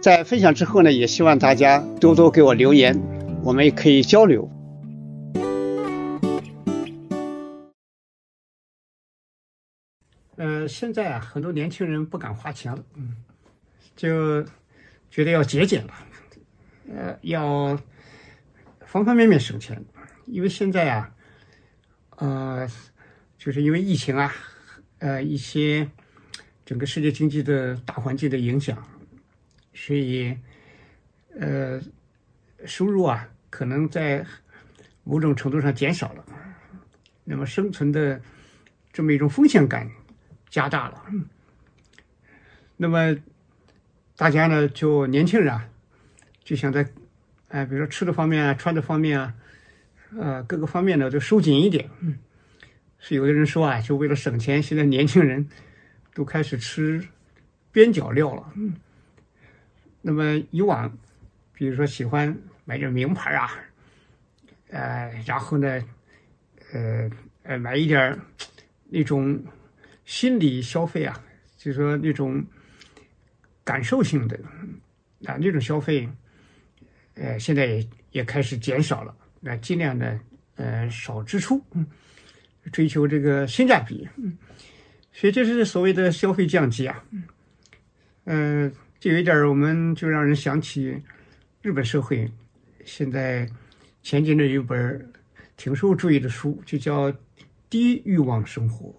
在分享之后呢，也希望大家多多给我留言，我们也可以交流。呃，现在啊，很多年轻人不敢花钱了，嗯，就觉得要节俭了，呃，要方方面面省钱，因为现在啊，呃，就是因为疫情啊，呃，一些整个世界经济的大环境的影响。所以，呃，收入啊，可能在某种程度上减少了，那么生存的这么一种风险感加大了。那么大家呢，就年轻人啊，就想在，哎，比如说吃的方面啊，穿的方面啊，呃，各个方面呢都收紧一点。是有的人说啊，就为了省钱，现在年轻人都开始吃边角料了。那么以往，比如说喜欢买点名牌啊，呃，然后呢，呃呃，买一点那种心理消费啊，就是说那种感受性的啊那种消费，呃，现在也也开始减少了，那尽量的呃少支出，追求这个性价比，所以这是所谓的消费降级啊，嗯。就有一点，我们就让人想起日本社会。现在前几年有一本挺受注意的书，就叫《低欲望生活》。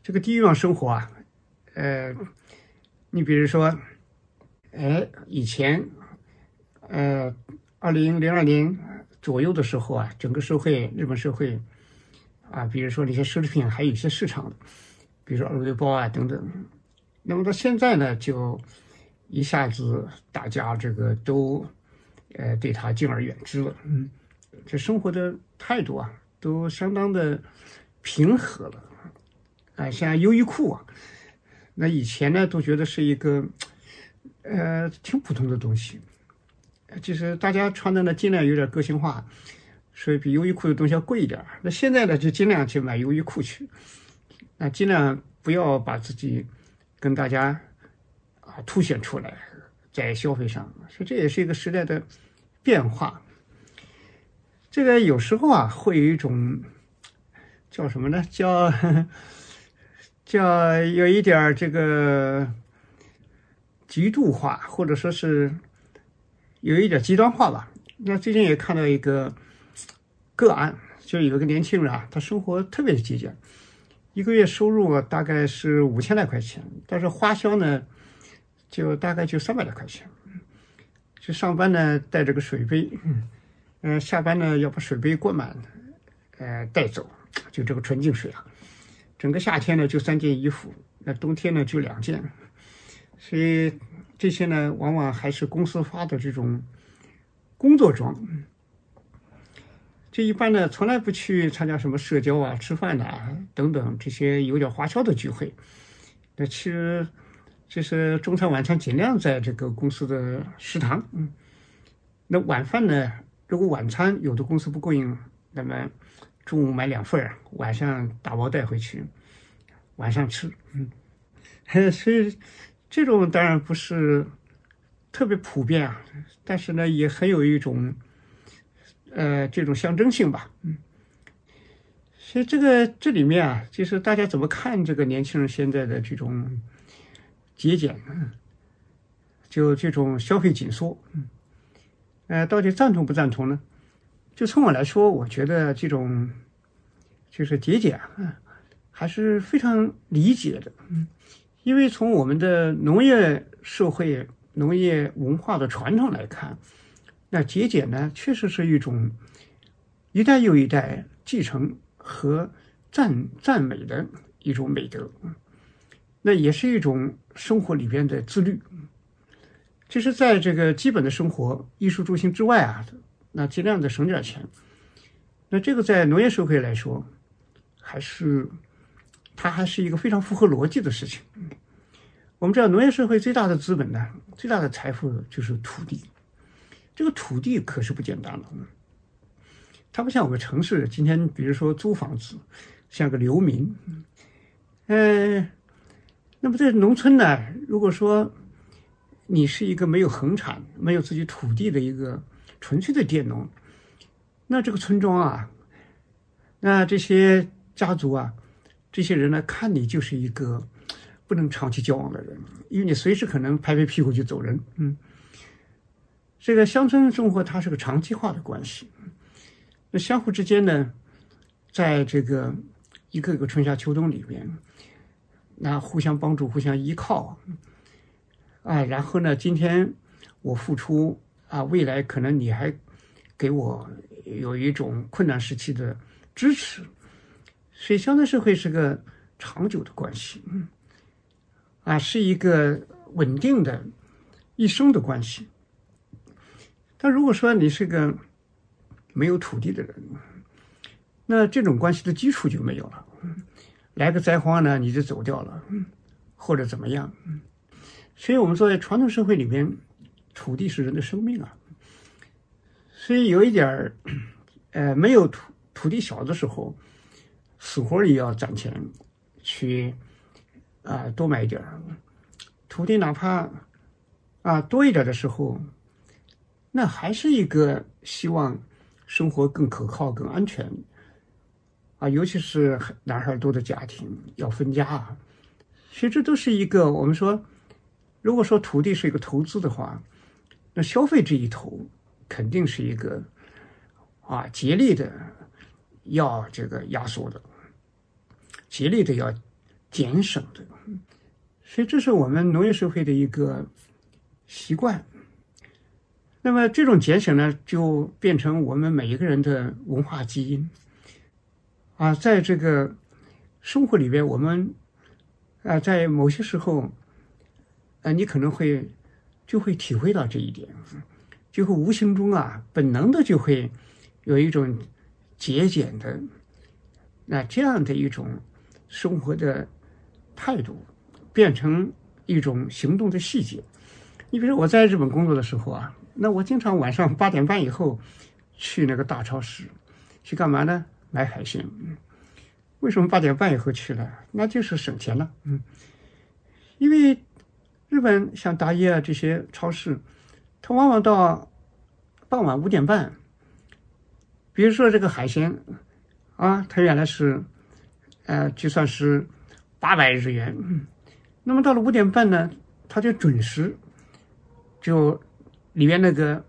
这个低欲望生活啊，呃，你比如说，哎，以前，呃，二零零二年左右的时候啊，整个社会，日本社会啊，比如说那些奢侈品还有一些市场的，比如说二月包啊等等。那么到现在呢，就一下子大家这个都，呃，对他敬而远之了。嗯，这生活的态度啊，都相当的平和了。啊，像优衣库啊，那以前呢都觉得是一个，呃，挺普通的东西。就是大家穿的呢，尽量有点个性化，所以比优衣库的东西要贵一点。那现在呢，就尽量去买优衣库去，那尽量不要把自己。跟大家啊凸显出来，在消费上，所以这也是一个时代的变化。这个有时候啊，会有一种叫什么呢？叫叫有一点这个极度化，或者说是有一点极端化吧。那最近也看到一个个案，就有一个年轻人啊，他生活特别的节俭。一个月收入大概是五千来块钱，但是花销呢，就大概就三百来块钱。就上班呢带着个水杯，嗯，下班呢要把水杯灌满，呃，带走，就这个纯净水啊。整个夏天呢就三件衣服，那冬天呢就两件。所以这些呢往往还是公司发的这种工作装。这一般呢，从来不去参加什么社交啊、吃饭呐等等这些有点花销的聚会。那其实，就是中餐晚餐尽量在这个公司的食堂。嗯，那晚饭呢，如果晚餐有的公司不供应，那么中午买两份儿，晚上打包带回去，晚上吃。嗯，所以这种当然不是特别普遍啊，但是呢，也很有一种。呃，这种象征性吧，嗯，所以这个这里面啊，就是大家怎么看这个年轻人现在的这种节俭？就这种消费紧缩，嗯，呃，到底赞同不赞同呢？就从我来说，我觉得这种就是节俭啊，还是非常理解的，嗯，因为从我们的农业社会、农业文化的传统来看，那节俭呢，确实是一种一代又一代继承和赞赞美的一种美德，那也是一种生活里边的自律。其实，在这个基本的生活、衣食住行之外啊。那尽量的省点钱，那这个在农业社会来说，还是它还是一个非常符合逻辑的事情。我们知道，农业社会最大的资本呢，最大的财富就是土地。这个土地可是不简单了，它不像我们城市，今天比如说租房子，像个流民。嗯，那么在农村呢，如果说你是一个没有恒产、没有自己土地的一个。纯粹的佃农，那这个村庄啊，那这些家族啊，这些人呢，看你就是一个不能长期交往的人，因为你随时可能拍拍屁股就走人。嗯，这个乡村生活它是个长期化的关系，那相互之间呢，在这个一个一个春夏秋冬里边，那互相帮助、互相依靠，啊，然后呢，今天我付出。啊，未来可能你还给我有一种困难时期的支持，所以乡村社会是个长久的关系，啊，是一个稳定的一生的关系。那如果说你是个没有土地的人，那这种关系的基础就没有了，来个灾荒呢，你就走掉了，或者怎么样，所以我们说在传统社会里面。土地是人的生命啊，所以有一点儿，呃，没有土土地小的时候，死活也要攒钱去啊多买一点儿。土地，哪怕啊多一点的时候，那还是一个希望生活更可靠、更安全啊，尤其是男孩多的家庭要分家啊，其实这都是一个我们说，如果说土地是一个投资的话。那消费这一头肯定是一个啊，竭力的要这个压缩的，竭力的要减省的，所以这是我们农业社会的一个习惯。那么这种节省呢，就变成我们每一个人的文化基因啊，在这个生活里边，我们啊，在某些时候啊，你可能会。就会体会到这一点，就会无形中啊，本能的就会有一种节俭的那这样的一种生活的态度，变成一种行动的细节。你比如我在日本工作的时候啊，那我经常晚上八点半以后去那个大超市去干嘛呢？买海鲜。为什么八点半以后去了？那就是省钱了。嗯，因为。日本像大叶啊这些超市，它往往到傍晚五点半。比如说这个海鲜啊，它原来是呃就算是八百日元，那么到了五点半呢，它就准时就里面那个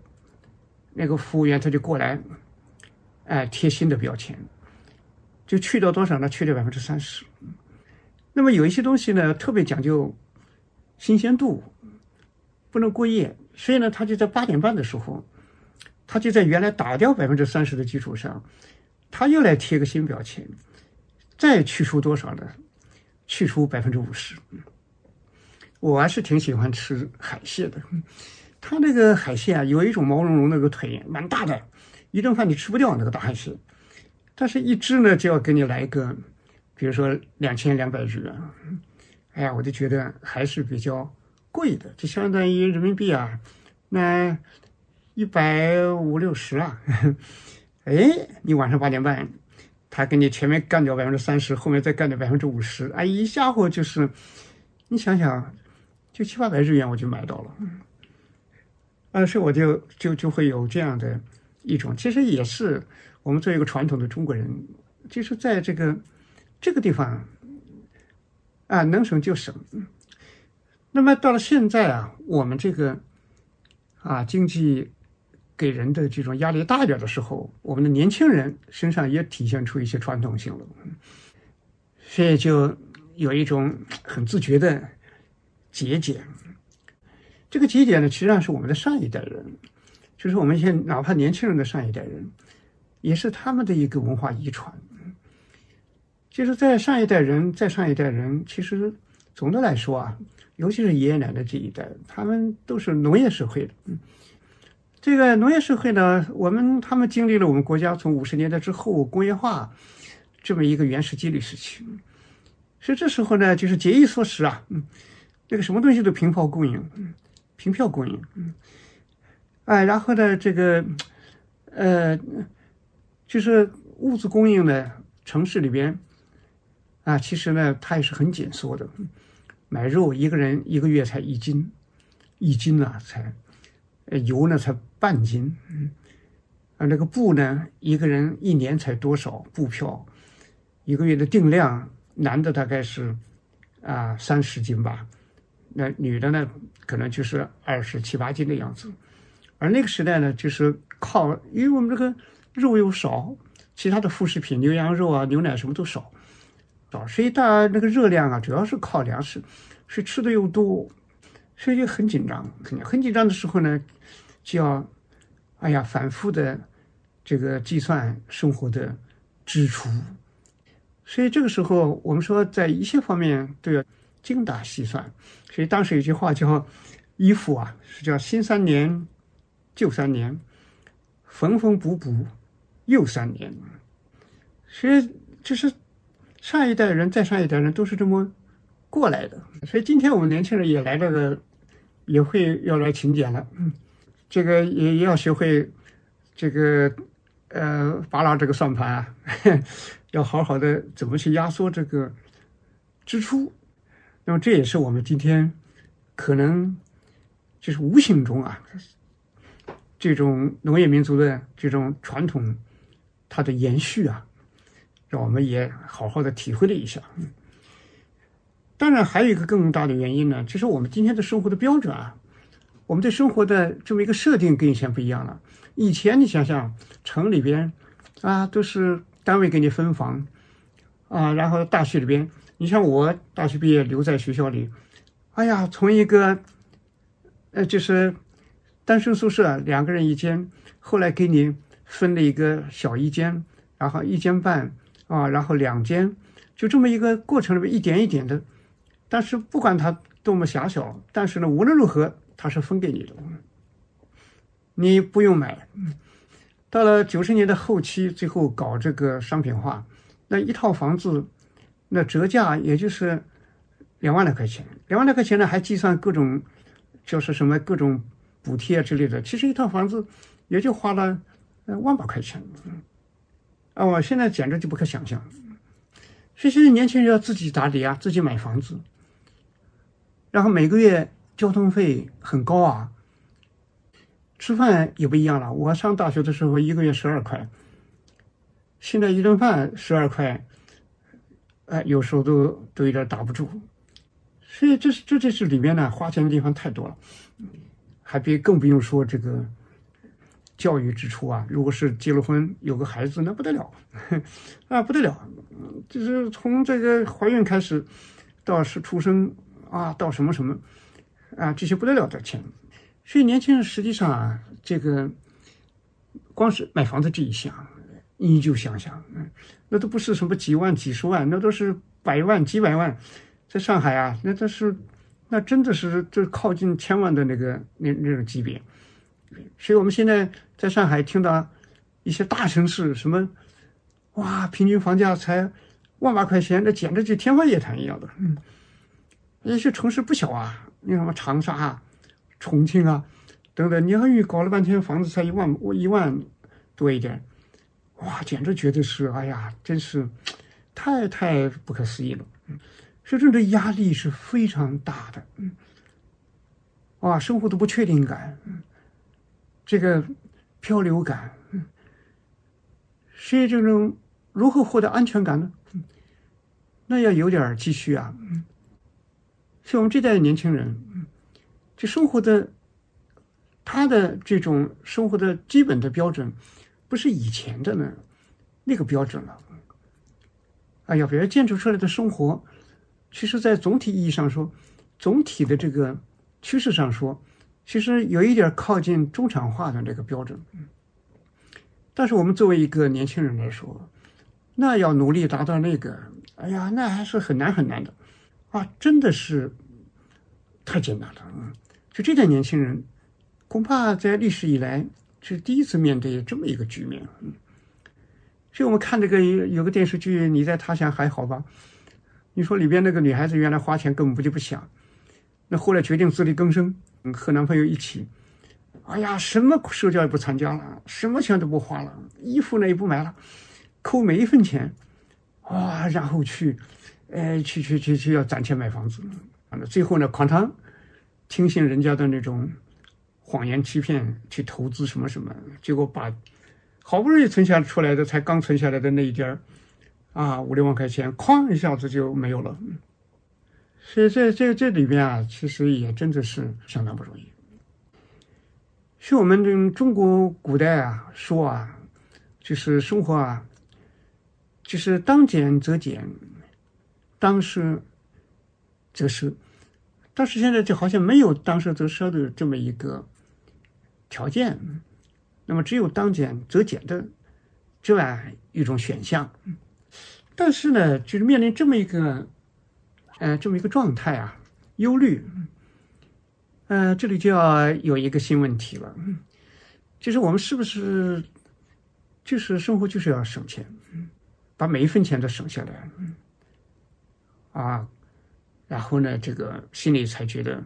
那个服务员他就过来，哎贴新的标签，就去掉多少呢？去掉百分之三十。那么有一些东西呢，特别讲究。新鲜度不能过夜，所以呢，他就在八点半的时候，他就在原来打掉百分之三十的基础上，他又来贴个新标签，再去除多少呢？去除百分之五十。我还是挺喜欢吃海蟹的，它那个海鲜啊，有一种毛茸茸那个腿，蛮大的，一顿饭你吃不掉那个大海鲜，但是一只呢就要给你来一个，比如说两千两百日元。哎呀，我就觉得还是比较贵的，就相当于人民币啊，那一百五六十啊。哎，你晚上八点半，他给你前面干掉百分之三十，后面再干掉百分之五十，哎，一下伙就是，你想想，就七八百日元我就买到了。但是我就就就会有这样的一种，其实也是我们作为一个传统的中国人，就是在这个这个地方。啊，能省就省。那么到了现在啊，我们这个啊经济给人的这种压力大一点的时候，我们的年轻人身上也体现出一些传统性了，所以就有一种很自觉的节俭。这个节点呢，实际上是我们的上一代人，就是我们现在哪怕年轻人的上一代人，也是他们的一个文化遗传。就是在上一代人，在上一代人，其实总的来说啊，尤其是爷爷奶奶这一代，他们都是农业社会的。嗯，这个农业社会呢，我们他们经历了我们国家从五十年代之后工业化这么一个原始积累时期，所以这时候呢，就是节衣缩食啊，嗯，这个什么东西都凭票供应，凭票供应，嗯，哎，然后呢，这个呃，就是物资供应呢，城市里边。啊，其实呢，它也是很紧缩的。买肉一个人一个月才一斤，一斤呢才，油呢才半斤。嗯，啊，那个布呢，一个人一年才多少布票？一个月的定量，男的大概是啊三十斤吧，那女的呢，可能就是二十七八斤的样子。而那个时代呢，就是靠，因为我们这个肉又少，其他的副食品，牛羊肉啊、牛奶什么都少。所以大家那个热量啊，主要是靠粮食，所以吃的又多，所以就很紧张。肯定很紧张的时候呢，就要，哎呀，反复的这个计算生活的支出。所以这个时候，我们说在一些方面都要精打细算。所以当时有句话叫“衣服啊，是叫新三年，旧三年，缝缝补补又三年”。所以就是。上一代人，再上一代人都是这么过来的，所以今天我们年轻人也来这个，也会要来勤俭了。嗯，这个也也要学会这个呃，扒拉这个算盘啊，要好好的怎么去压缩这个支出。那么这也是我们今天可能就是无形中啊，这种农业民族的这种传统它的延续啊。让我们也好好的体会了一下。当然，还有一个更大的原因呢，就是我们今天的生活的标准啊，我们对生活的这么一个设定跟以前不一样了。以前你想想，城里边啊，都是单位给你分房啊，然后大学里边，你像我大学毕业留在学校里，哎呀，从一个呃就是单身宿舍两个人一间，后来给你分了一个小一间，然后一间半。啊，然后两间，就这么一个过程里面一点一点的，但是不管它多么狭小，但是呢，无论如何它是分给你的，你不用买。到了九十年的后期，最后搞这个商品化，那一套房子，那折价也就是两万来块钱，两万来块钱呢还计算各种就是什么各种补贴之类的，其实一套房子也就花了万把块钱。啊，我现在简直就不可想象。所以现在年轻人要自己打理啊，自己买房子，然后每个月交通费很高啊，吃饭也不一样了。我上大学的时候一个月十二块，现在一顿饭十二块，哎，有时候都都有点打不住。所以这是这就是里面呢花钱的地方太多了，还别更不用说这个。教育支出啊，如果是结了婚有个孩子，那不得了，啊不得了，就是从这个怀孕开始，到是出生啊，到什么什么，啊这些不得了的钱，所以年轻人实际上啊，这个光是买房子这一项，你就想想，嗯，那都不是什么几万几十万，那都是百万几百万，在上海啊，那都是，那真的是就靠近千万的那个那那种级别。所以，我们现在在上海听到一些大城市什么，哇，平均房价才万把块钱，那简直就天方夜谭一样的。嗯，一些城市不小啊，你什么长沙、啊、重庆啊等等，你汉语搞了半天房子才一万，我一万多一点，哇，简直觉得是，哎呀，真是太太不可思议了。嗯，所以这种压力是非常大的。嗯，哇，生活的不确定感。嗯。这个漂流感，所以这种如何获得安全感呢？那要有点积蓄啊。所以我们这代年轻人，这生活的他的这种生活的基本的标准，不是以前的呢那个标准了。哎呀，比如建筑出来的生活，其实，在总体意义上说，总体的这个趋势上说，其实有一点靠近中产化的这个标准。但是我们作为一个年轻人来说，那要努力达到那个，哎呀，那还是很难很难的，啊，真的是太艰难了。嗯，就这代年轻人，恐怕在历史以来是第一次面对这么一个局面。嗯。所以我们看这个有个电视剧《你在他乡还好吧》，你说里边那个女孩子原来花钱根本不就不想，那后来决定自力更生，和男朋友一起，哎呀，什么社交也不参加了，什么钱都不花了，衣服呢也不买了，扣每一分钱，哇，然后去，哎，去去去去要攒钱买房子，完了最后呢，哐当，听信人家的那种谎言欺骗去投资什么什么，结果把。好不容易存下出来的，才刚存下来的那一点儿，啊，五六万块钱，哐一下子就没有了。所以这这这里边啊，其实也真的是相当不容易。是我们中国古代啊说啊，就是生活啊，就是当俭则俭，当奢则奢。但是现在就好像没有当奢则奢的这么一个条件。那么只有当减则减的这样一种选项，但是呢，就是面临这么一个，呃，这么一个状态啊，忧虑，呃，这里就要有一个新问题了，就是我们是不是就是生活就是要省钱，把每一分钱都省下来，啊，然后呢，这个心里才觉得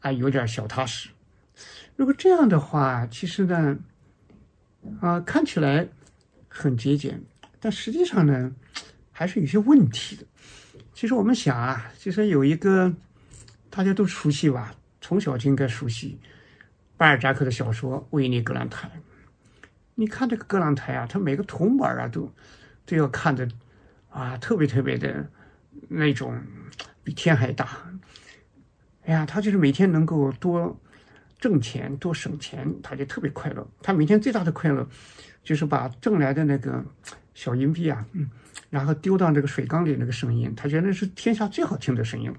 啊有点小踏实。如果这样的话，其实呢，啊，看起来很节俭，但实际上呢，还是有些问题的。其实我们想啊，其实有一个大家都熟悉吧，从小就应该熟悉巴尔扎克的小说《维尼格兰台》。你看这个格兰台啊，他每个铜板啊，都都要看的啊，特别特别的那种比天还大。哎呀，他就是每天能够多。挣钱多省钱，他就特别快乐。他每天最大的快乐，就是把挣来的那个小银币啊，嗯，然后丢到那个水缸里，那个声音，他觉得是天下最好听的声音了。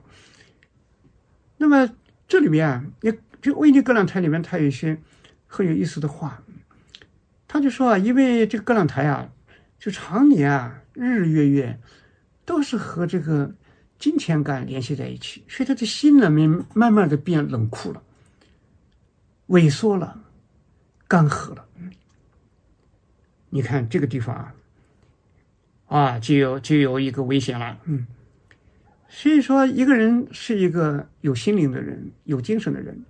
那么这里面啊，也就维尼格朗台里面，他有一些很有意思的话。他就说啊，因为这个格朗台啊，就常年啊，日日月月都是和这个金钱感联系在一起，所以他的心里面慢慢的变冷酷了。萎缩了，干涸了。你看这个地方啊，啊，就有就有一个危险了。嗯，所以说，一个人是一个有心灵的人，有精神的人。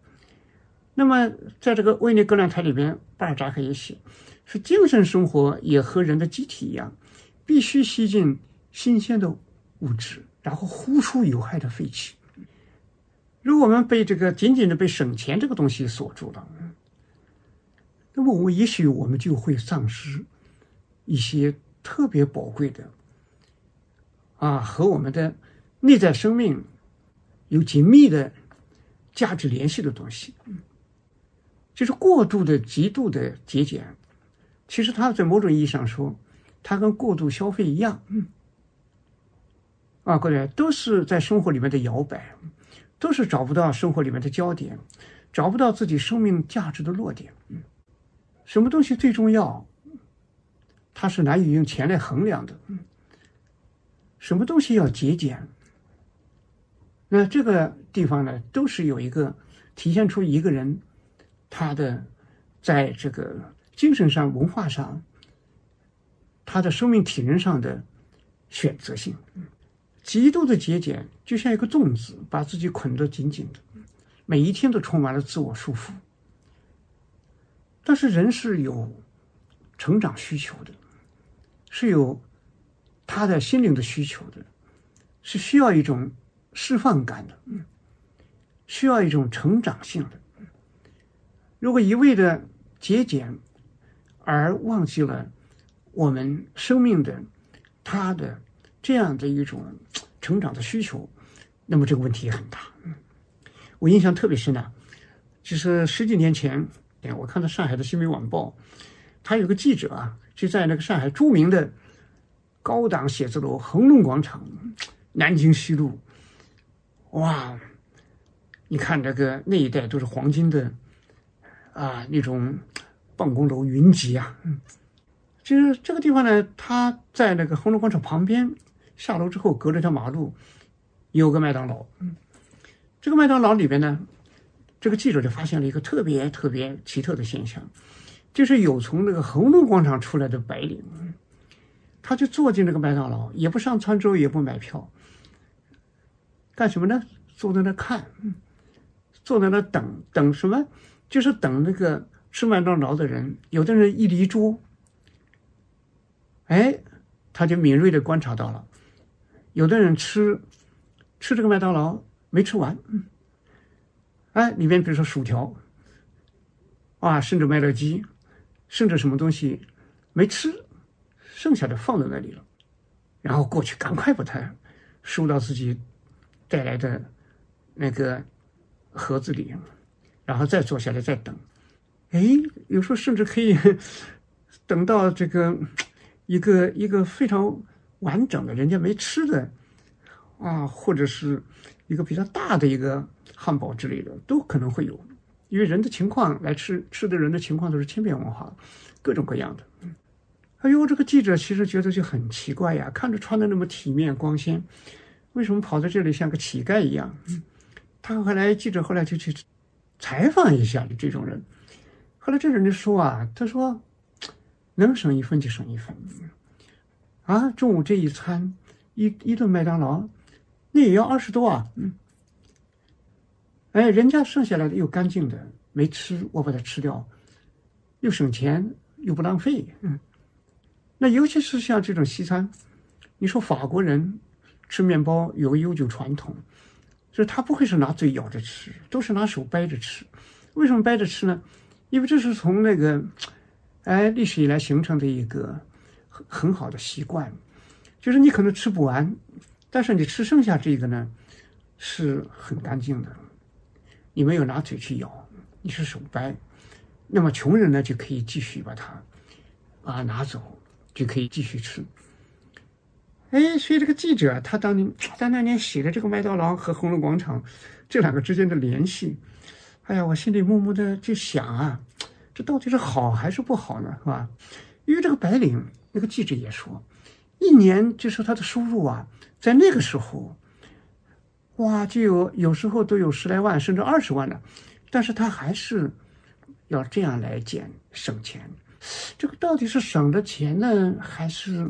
那么，在这个《维尼格兰台》里边，巴尔扎克也写，说精神生活也和人的机体一样，必须吸进新鲜的物质，然后呼出有害的废气。如果我们被这个紧紧的被省钱这个东西锁住了，那么我也许我们就会丧失一些特别宝贵的啊和我们的内在生命有紧密的价值联系的东西。就是过度的、极度的节俭，其实它在某种意义上说，它跟过度消费一样，啊，各位都是在生活里面的摇摆。都是找不到生活里面的焦点，找不到自己生命价值的落点。什么东西最重要？它是难以用钱来衡量的。什么东西要节俭？那这个地方呢，都是有一个体现出一个人他的在这个精神上、文化上，他的生命体能上的选择性。极度的节俭就像一个粽子，把自己捆得紧紧的，每一天都充满了自我束缚。但是人是有成长需求的，是有他的心灵的需求的，是需要一种释放感的，需要一种成长性的。如果一味的节俭，而忘记了我们生命的他的。这样的一种成长的需求，那么这个问题也很大。我印象特别深啊，就是十几年前，哎，我看到上海的《新民晚报》，他有个记者啊，就在那个上海著名的高档写字楼恒隆广场、南京西路，哇，你看这个那一带都是黄金的啊，那种办公楼云集啊，嗯，就是这个地方呢，他在那个恒隆广场旁边，下楼之后隔着条马路有个麦当劳，嗯。这个麦当劳里边呢，这个记者就发现了一个特别特别奇特的现象，就是有从那个恒隆广场出来的白领，他就坐进那个麦当劳，也不上餐桌，也不买票，干什么呢？坐在那看，坐在那等等什么？就是等那个吃麦当劳的人。有的人一离桌，哎，他就敏锐的观察到了，有的人吃吃这个麦当劳。没吃完，嗯，哎，里面比如说薯条，啊，甚至麦乐鸡，甚至什么东西没吃，剩下的放在那里了，然后过去赶快把它收到自己带来的那个盒子里，然后再坐下来再等，哎，有时候甚至可以 等到这个一个一个非常完整的，人家没吃的啊，或者是。一个比较大的一个汉堡之类的都可能会有，因为人的情况来吃吃的人的情况都是千变万化，各种各样的。哎呦，这个记者其实觉得就很奇怪呀，看着穿的那么体面光鲜，为什么跑到这里像个乞丐一样？他后来记者后来就去采访一下这种人，后来这人就说啊，他说能省一分就省一分，啊，中午这一餐一一顿麦当劳。那也要二十多啊，嗯，哎，人家剩下来的又干净的，没吃，我把它吃掉，又省钱又不浪费，嗯，那尤其是像这种西餐，你说法国人吃面包有个悠久传统，就是他不会是拿嘴咬着吃，都是拿手掰着吃。为什么掰着吃呢？因为这是从那个哎历史以来形成的一个很好的习惯，就是你可能吃不完。但是你吃剩下这个呢，是很干净的，你没有拿嘴去咬，你是手掰，那么穷人呢就可以继续把它啊拿走，就可以继续吃。哎，所以这个记者他当年在那年写的这个麦当劳和红楼广场这两个之间的联系，哎呀，我心里默默的就想啊，这到底是好还是不好呢？是吧？因为这个白领，那个记者也说，一年就是他的收入啊。在那个时候，哇，就有有时候都有十来万甚至二十万的，但是他还是要这样来减省钱。这个到底是省着钱呢，还是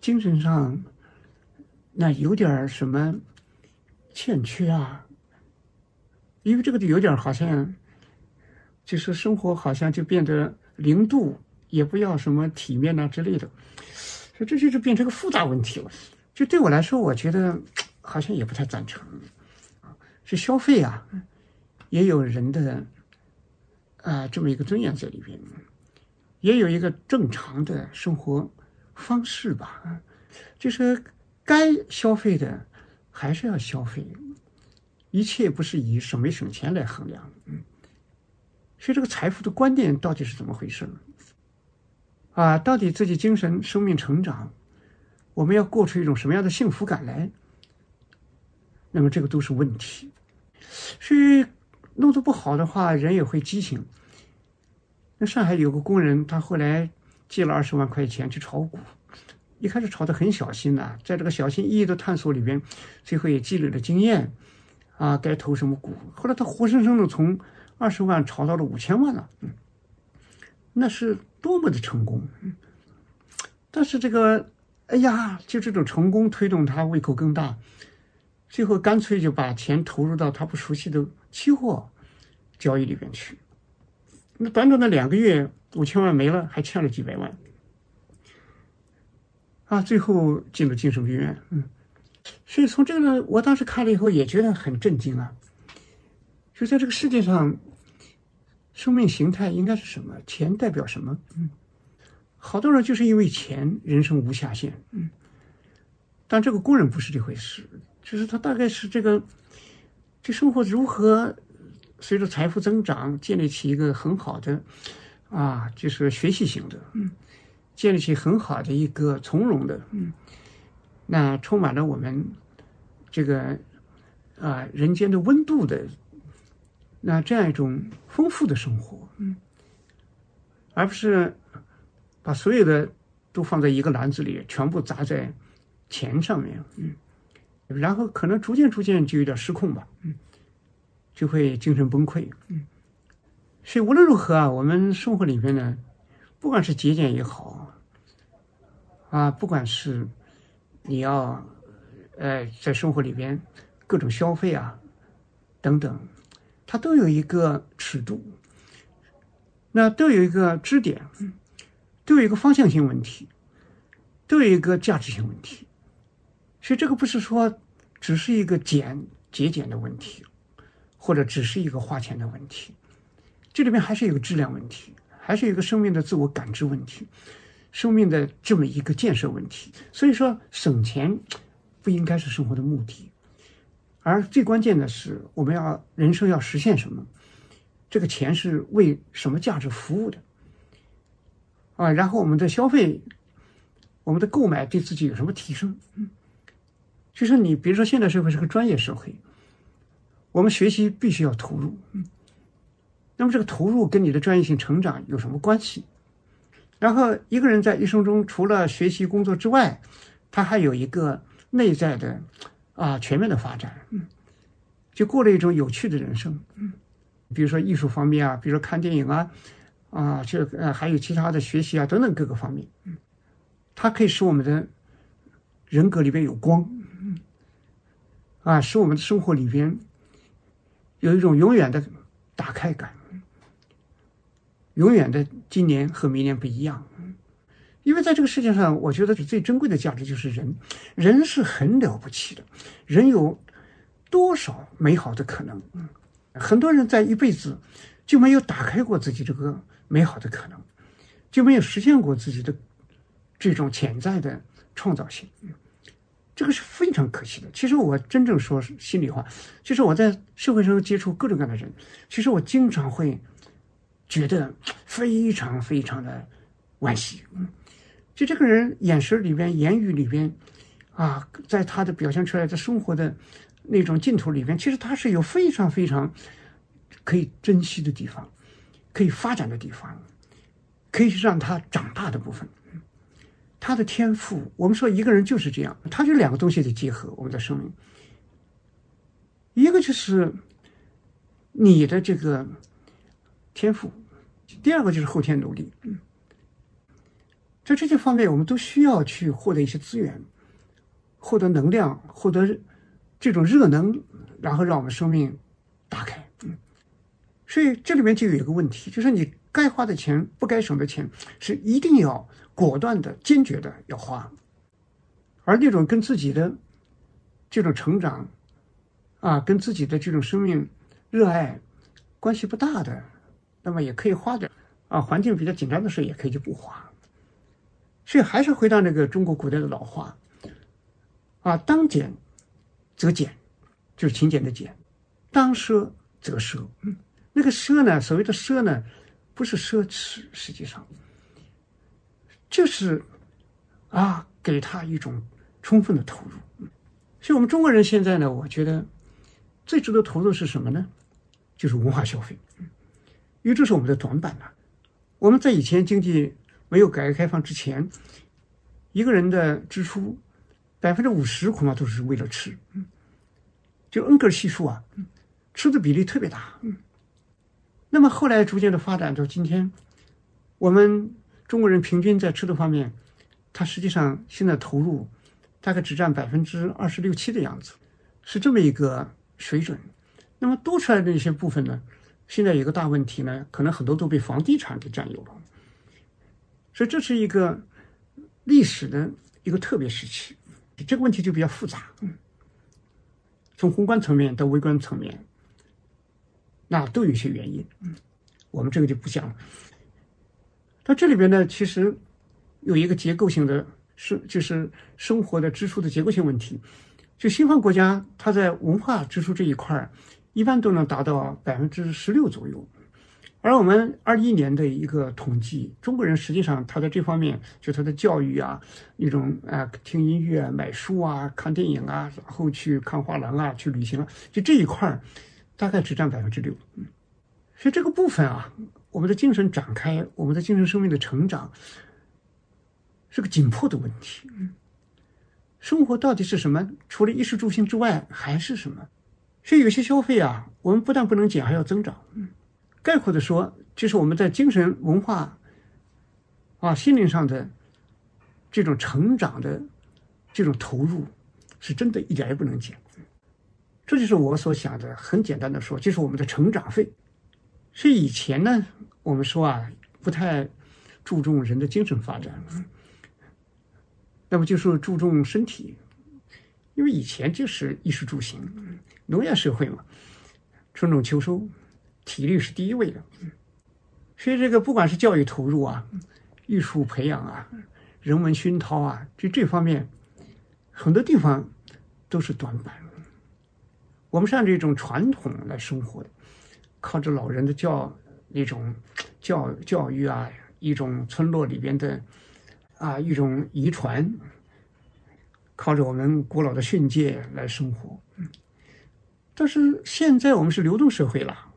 精神上那有点什么欠缺啊？因为这个就有点好像，就是生活好像就变得零度，也不要什么体面啊之类的，所以这就是变成个复杂问题了。就对我来说，我觉得好像也不太赞成。是消费啊，也有人的啊这么一个尊严在里边，也有一个正常的生活方式吧。就是该消费的还是要消费，一切不是以省没省钱来衡量。嗯，所以这个财富的观念到底是怎么回事呢？啊，到底自己精神生命成长？我们要过出一种什么样的幸福感来？那么这个都是问题。所以弄得不好的话，人也会畸形。那上海有个工人，他后来借了二十万块钱去炒股，一开始炒的很小心呐，在这个小心翼翼的探索里边，最后也积累了经验啊，该投什么股。后来他活生生的从二十万炒到了五千万了，嗯，那是多么的成功！但是这个。哎呀，就这种成功推动他胃口更大，最后干脆就把钱投入到他不熟悉的期货交易里边去。那短短的两个月，五千万没了，还欠了几百万。啊，最后进了精神病院。嗯，所以从这个，我当时看了以后也觉得很震惊啊。就在这个世界上，生命形态应该是什么？钱代表什么？嗯。好多人就是因为钱，人生无下限。嗯，但这个工人不是这回事。就是他大概是这个，这生活如何随着财富增长建立起一个很好的啊，就是学习型的，嗯，建立起很好的一个从容的，嗯，那充满了我们这个啊人间的温度的那这样一种丰富的生活，嗯，而不是把所有的都放在一个篮子里，全部砸在钱上面，嗯。然后可能逐渐逐渐就有点失控吧，嗯，就会精神崩溃，嗯，所以无论如何啊，我们生活里面呢，不管是节俭也好，啊，不管是你要，呃，在生活里边各种消费啊等等，它都有一个尺度，那都有一个支点，都有一个方向性问题，都有一个价值性问题。所以这个不是说只是一个减节俭的问题，或者只是一个花钱的问题，这里面还是有个质量问题，还是一个生命的自我感知问题，生命的这么一个建设问题。所以说，省钱不应该是生活的目的，而最关键的是，我们要人生要实现什么，这个钱是为什么价值服务的啊？然后我们的消费，我们的购买对自己有什么提升？嗯。就是你，比如说，现代社会是个专业社会，我们学习必须要投入。那么这个投入跟你的专业性成长有什么关系？然后一个人在一生中，除了学习工作之外，他还有一个内在的啊全面的发展，嗯，就过了一种有趣的人生，嗯，比如说艺术方面啊，比如说看电影啊，啊，这呃还有其他的学习啊等等各个方面，嗯，它可以使我们的人格里边有光。啊，使我们的生活里边有一种永远的打开感，永远的今年和明年不一样。因为在这个世界上，我觉得是最珍贵的价值就是人，人是很了不起的，人有多少美好的可能？很多人在一辈子就没有打开过自己这个美好的可能，就没有实现过自己的这种潜在的创造性。这个是非常可惜的。其实我真正说心里话，就是我在社会上接触各种各样的人，其实我经常会觉得非常非常的惋惜。嗯，就这个人眼神里边、言语里边，啊，在他的表现出来的生活的那种镜头里边，其实他是有非常非常可以珍惜的地方，可以发展的地方，可以让他长大的部分。他的天赋，我们说一个人就是这样，他就两个东西的结合，我们的生命，一个就是你的这个天赋，第二个就是后天努力。在这些方面，我们都需要去获得一些资源，获得能量，获得这种热能，然后让我们生命打开。嗯，所以这里面就有一个问题，就是你该花的钱，不该省的钱，是一定要。果断的、坚决的要花，而那种跟自己的这种成长啊，跟自己的这种生命热爱关系不大的，那么也可以花点啊。环境比较紧张的时候，也可以就不花。所以还是回到那个中国古代的老话啊：“当俭则俭，就是勤俭的俭；当奢则奢。”，那个奢呢，所谓的奢呢，不是奢侈，实际上。就是啊，给他一种充分的投入。所以，我们中国人现在呢，我觉得最值得投入是什么呢？就是文化消费，因为这是我们的短板呐。我们在以前经济没有改革开放之前，一个人的支出百分之五十恐怕都是为了吃，就恩格尔系数啊，吃的比例特别大。那么后来逐渐的发展到今天，我们。中国人平均在吃的方面，他实际上现在投入大概只占百分之二十六七的样子，是这么一个水准。那么多出来的一些部分呢，现在有个大问题呢，可能很多都被房地产给占有了。所以这是一个历史的一个特别时期，这个问题就比较复杂。从宏观层面到微观层面，那都有一些原因。我们这个就不讲了。那这里边呢，其实有一个结构性的，是就是生活的支出的结构性问题，就西方国家，它在文化支出这一块儿，一般都能达到百分之十六左右。而我们二一年的一个统计，中国人实际上他在这方面，就他的教育啊，一种啊听音乐、买书啊、看电影啊，然后去看画廊啊、去旅行啊，就这一块儿，大概只占百分之六。嗯，所以这个部分啊，我们的精神展开，我们的精神生命的成长，是个紧迫的问题。嗯，生活到底是什么？除了衣食住行之外，还是什么？所以有些消费啊，我们不但不能减，还要增长。嗯。概括的说，就是我们在精神文化啊、心灵上的这种成长的这种投入，是真的一点也不能减。这就是我所想的。很简单的说，就是我们的成长费。是以前呢，我们说啊，不太注重人的精神发展，那么就是注重身体，因为以前就是衣食住行，农业社会嘛，春种秋收。体力是第一位的，所以这个不管是教育投入啊、艺术培养啊、人文熏陶啊，就这方面，很多地方都是短板。我们是按照一种传统来生活的，靠着老人的教那种教教育啊，一种村落里边的啊一种遗传，靠着我们古老的训诫来生活。但是现在我们是流动社会了。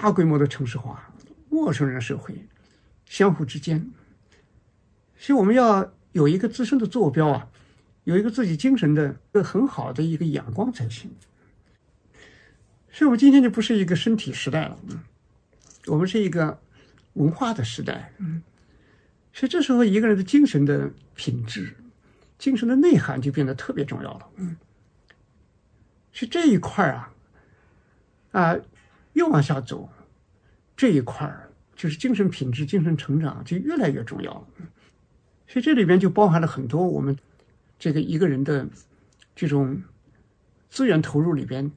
大规模的城市化，陌生人社会，相互之间，所以我们要有一个自身的坐标啊，有一个自己精神的一个很好的一个眼光才行。所以，我们今天就不是一个身体时代了，我们是一个文化的时代，嗯，所以这时候一个人的精神的品质、精神的内涵就变得特别重要了，嗯，是这一块啊，啊。越往下走，这一块儿就是精神品质、精神成长就越来越重要了。所以这里边就包含了很多我们这个一个人的这种资源投入里边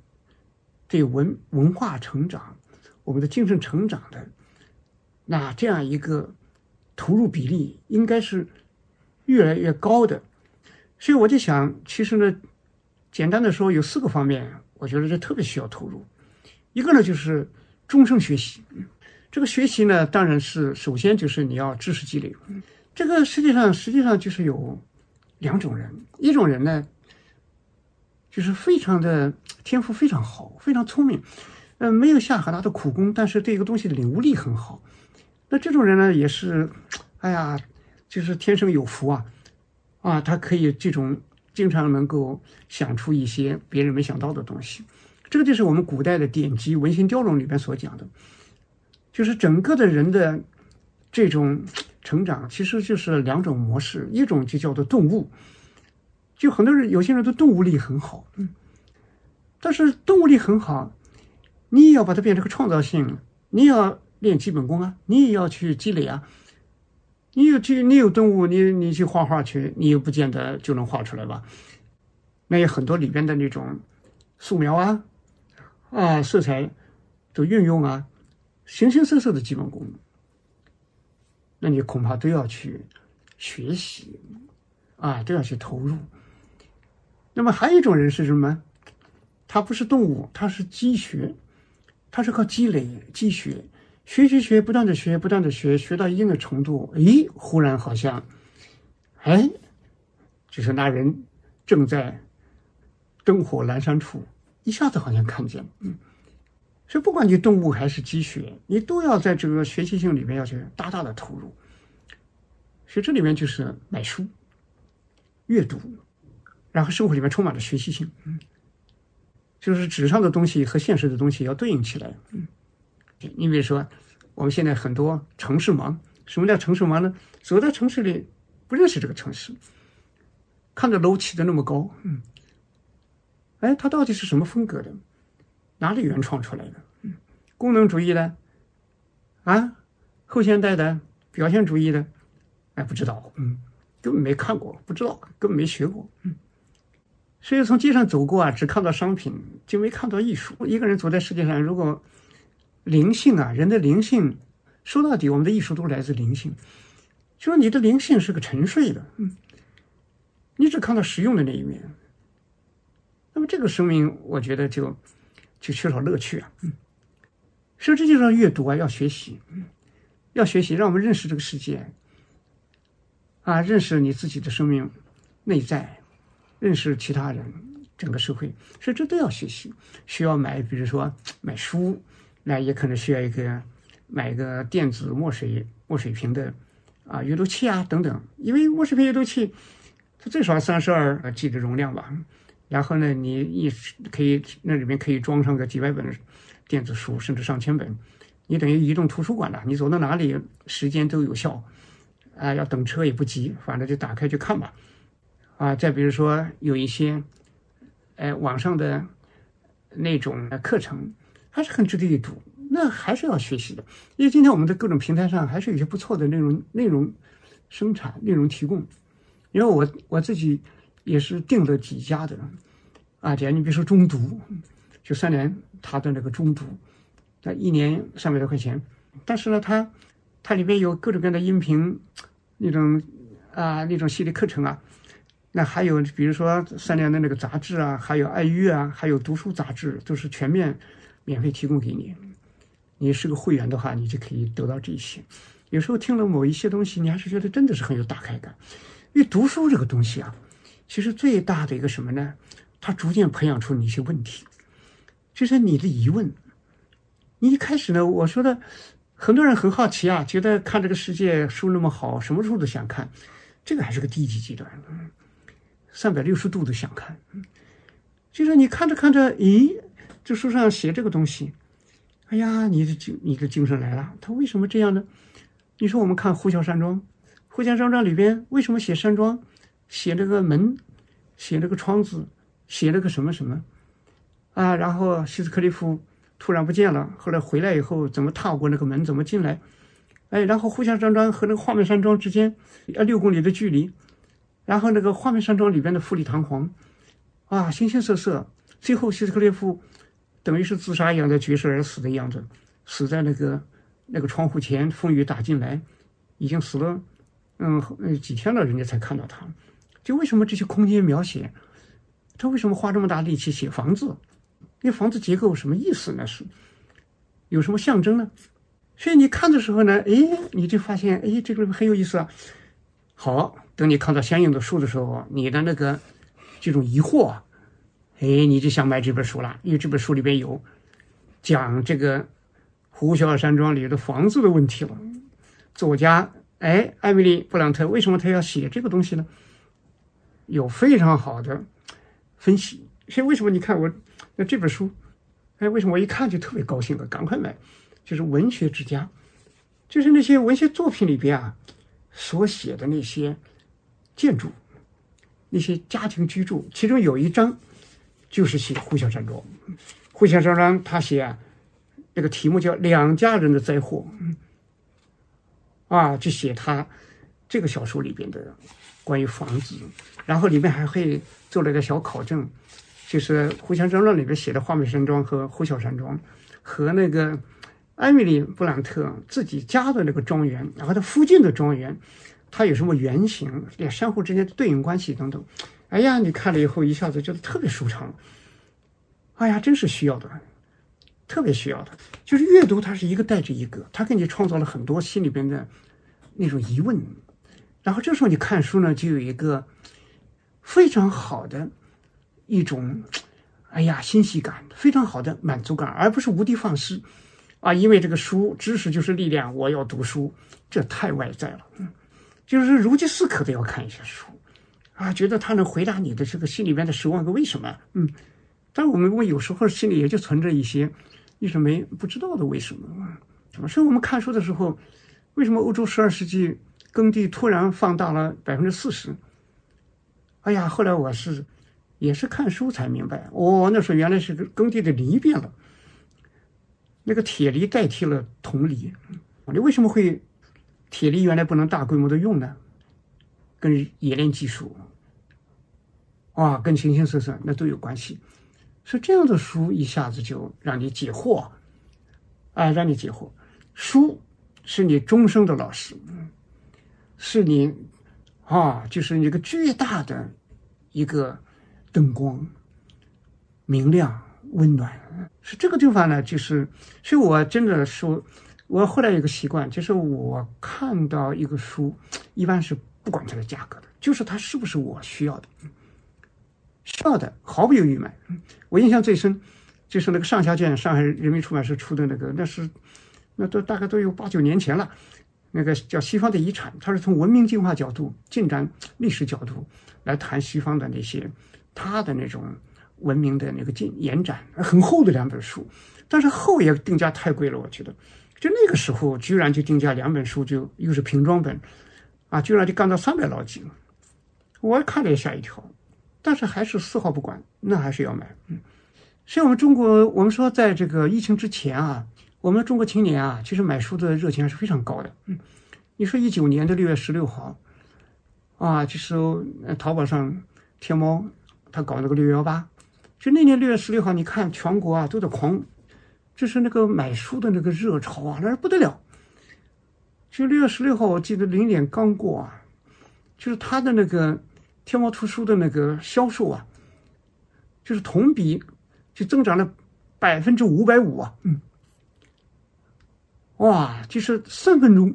对文文化成长、我们的精神成长的那这样一个投入比例，应该是越来越高的。所以我就想，其实呢，简单的说，有四个方面，我觉得这特别需要投入。一个呢，就是终生学习。这个学习呢，当然是首先就是你要知识积累。这个世界上实际上就是有两种人，一种人呢，就是非常的天赋非常好，非常聪明，呃，没有下很大的苦功，但是对一个东西的领悟力很好。那这种人呢，也是，哎呀，就是天生有福啊，啊，他可以这种经常能够想出一些别人没想到的东西。这个就是我们古代的典籍《文心雕龙》里边所讲的，就是整个的人的这种成长，其实就是两种模式，一种就叫做动物，就很多人有些人的动物力很好，嗯，但是动物力很好，你也要把它变成个创造性，你也要练基本功啊，你也要去积累啊，你有去，你有动物，你你去画画去，你也不见得就能画出来吧？那有很多里边的那种素描啊。啊，色彩的运用啊，形形色色的基本功，那你恐怕都要去学习啊，都要去投入。那么还有一种人是什么？他不是动物，他是积学，他是靠积累、积学，学学学，不断的学，不断的学，学到一定的程度，诶，忽然好像，哎，就是那人正在灯火阑珊处。一下子好像看见了，嗯，所以不管你动物还是积学，你都要在这个学习性里面要去大大的投入。所以这里面就是买书、阅读，然后生活里面充满了学习性，嗯，就是纸上的东西和现实的东西要对应起来，嗯。你比如说，我们现在很多城市盲，什么叫城市盲呢？走在城市里不认识这个城市，看着楼起的那么高，嗯。哎，它到底是什么风格的？哪里原创出来的？功能主义的，啊，后现代的，表现主义的，哎，不知道，嗯，根本没看过，不知道，根本没学过，嗯。所以从街上走过啊，只看到商品，就没看到艺术。一个人走在世界上，如果灵性啊，人的灵性，说到底，我们的艺术都来自灵性。就是你的灵性是个沉睡的，嗯，你只看到实用的那一面。那么这个生命，我觉得就就缺少乐趣啊。嗯，所以这就是阅读啊，要学习，要学习，让我们认识这个世界啊，认识你自己的生命内在，认识其他人，整个社会，所以这都要学习。需要买，比如说买书，那也可能需要一个买一个电子墨水墨水屏的啊阅读器啊等等，因为墨水屏阅读器它最少三十二 G 的容量吧。然后呢，你一可以那里面可以装上个几百本电子书，甚至上千本。你等于移动图书馆了，你走到哪里时间都有效。啊，要等车也不急，反正就打开去看吧。啊，再比如说有一些，哎，网上的那种课程还是很值得一读，那还是要学习的。因为今天我们的各种平台上还是有些不错的内容内容生产、内容提供。因为我我自己。也是订了几家的，啊，这样你比如说中读，就三联他的那个中读，那一年三百多块钱，但是呢，它它里边有各种各样的音频，那种啊那种系列课程啊，那还有比如说三联的那个杂志啊，还有爱乐啊，还有读书杂志，都是全面免费提供给你。你是个会员的话，你就可以得到这些。有时候听了某一些东西，你还是觉得真的是很有打开感，因为读书这个东西啊。其实最大的一个什么呢？它逐渐培养出你一些问题，就是你的疑问。你一开始呢，我说的很多人很好奇啊，觉得看这个世界书那么好，什么书都想看，这个还是个低级阶段，三百六十度都想看。就是你看着看着，咦，这书上写这个东西，哎呀，你的精你的精神来了。他为什么这样呢？你说我们看《呼啸山庄》，《呼啸山庄》里边为什么写山庄？写了个门，写了个窗子，写了个什么什么，啊，然后希斯克利夫突然不见了，后来回来以后怎么踏过那个门，怎么进来？哎，然后呼啸山庄和那个画面山庄之间要六公里的距离，然后那个画面山庄里边的富丽堂皇，啊，形形色色，最后希斯克利夫等于是自杀一样的绝食而死的样子，死在那个那个窗户前，风雨打进来，已经死了，嗯，几天了，人家才看到他。就为什么这些空间描写，他为什么花这么大力气写房子？那房子结构什么意思呢？是有什么象征呢？所以你看的时候呢，哎，你就发现，哎，这个很有意思啊。好，等你看到相应的书的时候，你的那个这种疑惑，哎，你就想买这本书了，因为这本书里边有讲这个呼啸山庄里的房子的问题了。作家，哎，艾米丽·布朗特，为什么他要写这个东西呢？有非常好的分析，所以为什么你看我那这本书，哎，为什么我一看就特别高兴的，赶快买？就是文学之家，就是那些文学作品里边啊所写的那些建筑，那些家庭居住，其中有一章就是写呼啸山庄。呼啸山庄他写啊，那个题目叫《两家人的灾祸》，啊，就写他这个小说里边的关于房子。然后里面还会做了一个小考证，就是《呼啸山庄》里边写的花美山庄和呼啸山庄，和那个艾米丽·布朗特自己家的那个庄园，然后它附近的庄园，它有什么原型，也相互之间的对应关系等等。哎呀，你看了以后一下子觉得特别舒畅。哎呀，真是需要的，特别需要的，就是阅读它是一个带着一个，它给你创造了很多心里边的那种疑问。然后这时候你看书呢，就有一个。非常好的一种，哎呀，欣喜感，非常好的满足感，而不是无的放矢啊！因为这个书，知识就是力量，我要读书，这太外在了。嗯，就是如饥似渴的要看一下书啊，觉得它能回答你的这个心里面的十万个为什么。嗯，但我们我有时候心里也就存着一些一直没不知道的为什么。什么？所以我们看书的时候，为什么欧洲十二世纪耕地突然放大了百分之四十？哎呀，后来我是也是看书才明白，哦，那时候原来是耕地的犁变了，那个铁犁代替了铜犁。你为什么会铁犁原来不能大规模的用呢？跟冶炼技术啊，跟形形色色那都有关系。是这样的书一下子就让你解惑，啊，让你解惑。书是你终生的老师，是你。啊，就是一个巨大的一个灯光，明亮、温暖。是这个地方呢，就是所以我真的说，我后来有个习惯，就是我看到一个书，一般是不管它的价格的，就是它是不是我需要的，需要的毫不犹豫买。我印象最深就是那个上下卷，上海人民出版社出的那个，那是那都大概都有八九年前了。那个叫《西方的遗产》，它是从文明进化角度、进展历史角度来谈西方的那些它的那种文明的那个进延展，很厚的两本书，但是厚也定价太贵了，我觉得。就那个时候，居然就定价两本书，就又是平装本，啊，居然就干到三百老几，我看了也吓一跳，但是还是丝毫不管，那还是要买。嗯，所以我们中国，我们说在这个疫情之前啊。我们中国青年啊，其实买书的热情还是非常高的。嗯，你说一九年的六月十六号，啊，就是淘宝上、天猫他搞那个六幺八，就那年六月十六号，你看全国啊都在狂，就是那个买书的那个热潮啊，那是不得了。就六月十六号，我记得零点刚过啊，就是他的那个天猫图书的那个销售啊，就是同比就增长了百分之五百五啊，嗯。哇，就是三分钟，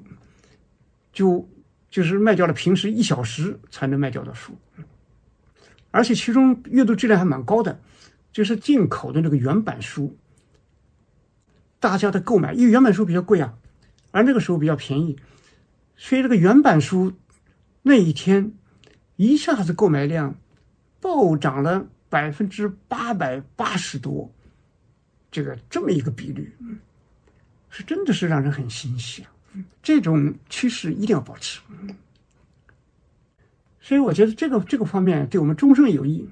就就是卖掉了平时一小时才能卖掉的书，而且其中阅读质量还蛮高的，就是进口的那个原版书，大家的购买，因为原版书比较贵啊，而那个时候比较便宜，所以这个原版书那一天一下子购买量暴涨了百分之八百八十多，这个这么一个比率。是真的是让人很欣喜啊！这种趋势一定要保持。所以我觉得这个这个方面对我们终生有益。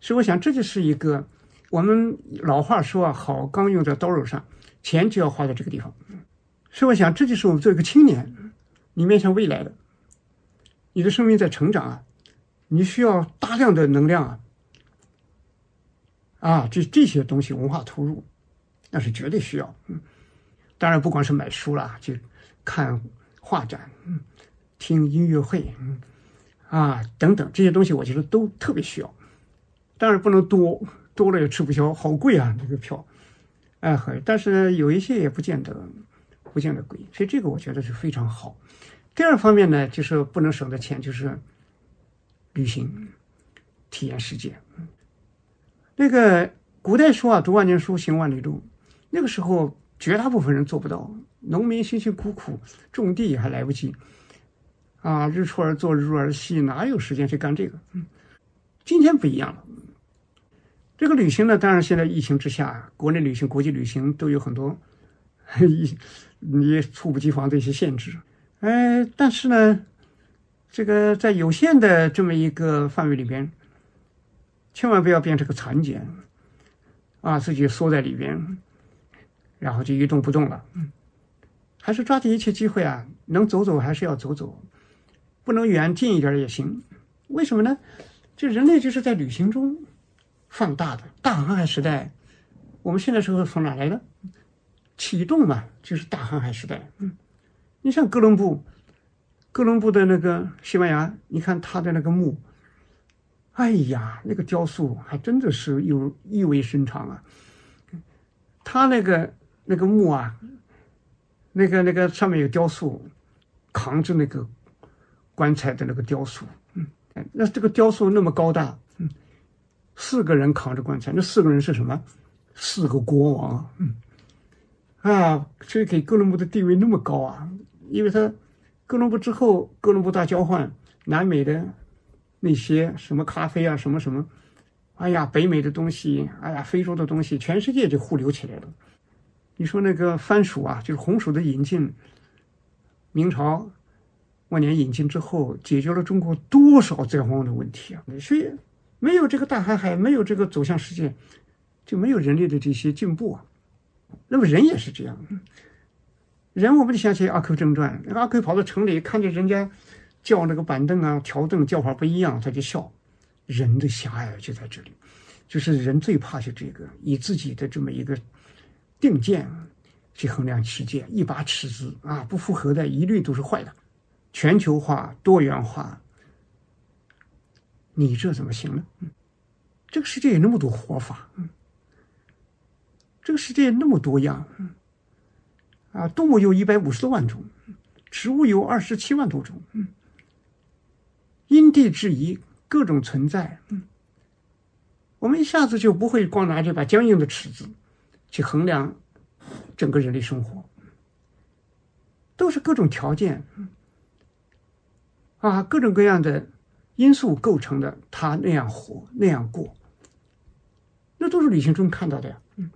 所以我想这就是一个我们老话说啊，好钢用在刀刃上，钱就要花在这个地方。所以我想这就是我们作为一个青年，你面向未来的，你的生命在成长啊，你需要大量的能量啊，啊，这这些东西文化投入，那是绝对需要。嗯。当然，不光是买书啦，就看画展，嗯，听音乐会，嗯，啊等等这些东西，我觉得都特别需要。当然不能多，多了也吃不消，好贵啊这个票，哎很，但是有一些也不见得，不见得贵，所以这个我觉得是非常好。第二方面呢，就是不能省的钱，就是旅行，体验世界。那个古代说啊，读万卷书，行万里路，那个时候。绝大部分人做不到，农民辛辛苦苦种地还来不及，啊，日出而作，日入而息，哪有时间去干这个？嗯，今天不一样了。这个旅行呢，当然现在疫情之下，国内旅行、国际旅行都有很多 一你猝不及防的一些限制。哎，但是呢，这个在有限的这么一个范围里边，千万不要变成个蚕茧，啊，自己缩在里边。然后就一动不动了，嗯，还是抓紧一切机会啊，能走走还是要走走，不能远近一点也行。为什么呢？就人类就是在旅行中放大的。大航海时代，我们现在社会从哪来的？启动嘛，就是大航海时代。嗯，你像哥伦布，哥伦布的那个西班牙，你看他的那个墓，哎呀，那个雕塑还真的是有意味深长啊。他那个。那个墓啊，那个那个上面有雕塑，扛着那个棺材的那个雕塑，嗯，那这个雕塑那么高大，嗯，四个人扛着棺材，那四个人是什么？四个国王，嗯，啊，所以给哥伦布的地位那么高啊，因为他哥伦布之后，哥伦布大交换，南美的那些什么咖啡啊，什么什么，哎呀，北美的东西，哎呀，非洲的东西，全世界就互流起来了。你说那个番薯啊，就是红薯的引进，明朝末年引进之后，解决了中国多少灾荒的问题啊！所以没有这个大航海，没有这个走向世界，就没有人类的这些进步啊。那么人也是这样，人我们就想起阿 Q 正传，阿 Q 跑到城里，看见人家叫那个板凳啊、条凳叫法不一样，他就笑。人的狭隘就在这里，就是人最怕是这个，以自己的这么一个。定见去衡量世界，一把尺子啊，不符合的一律都是坏的。全球化、多元化，你这怎么行呢？嗯这个世界有那么多活法，嗯，这个世界那么多样，嗯，啊，动物有一百五十多万种，植物有二十七万多种，嗯，因地制宜，各种存在，嗯，我们一下子就不会光拿这把僵硬的尺子去衡量整个人类生活，都是各种条件，啊，各种各样的因素构成的，他那样活，那样过。那都是旅行中看到的呀，嗯，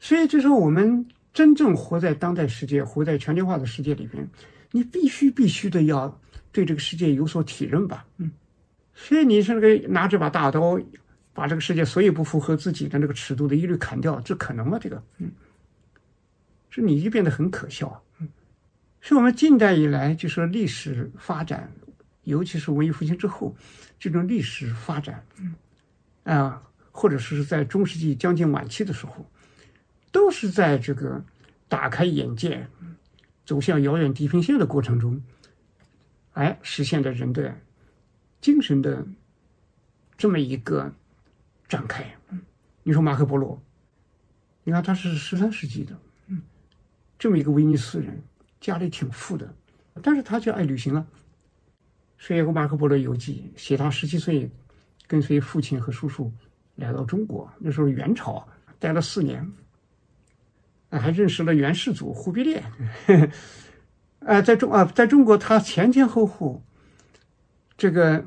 所以就说我们真正活在当代世界，活在全球化的世界里边，你必须必须的要对这个世界有所体认吧，嗯，所以你是那个拿这把大刀，把这个世界所有不符合自己的那个尺度的一律砍掉，这可能吗？这个，嗯，是你就变得很可笑，嗯，是我们近代以来就说历史发展，尤其是文艺复兴之后，这种历史发展，嗯，啊。或者是在中世纪将近晚期的时候，都是在这个打开眼界、走向遥远地平线的过程中，哎，实现了人的精神的这么一个展开。你说马可波罗，你看他是十三世纪的，嗯，这么一个威尼斯人，家里挺富的，但是他就爱旅行了，所以有个《马可波罗游记》，写他十七岁跟随父亲和叔叔。来到中国，那时候元朝待了四年，还认识了元世祖忽必烈。啊，在中啊，在中国他前前后后，这个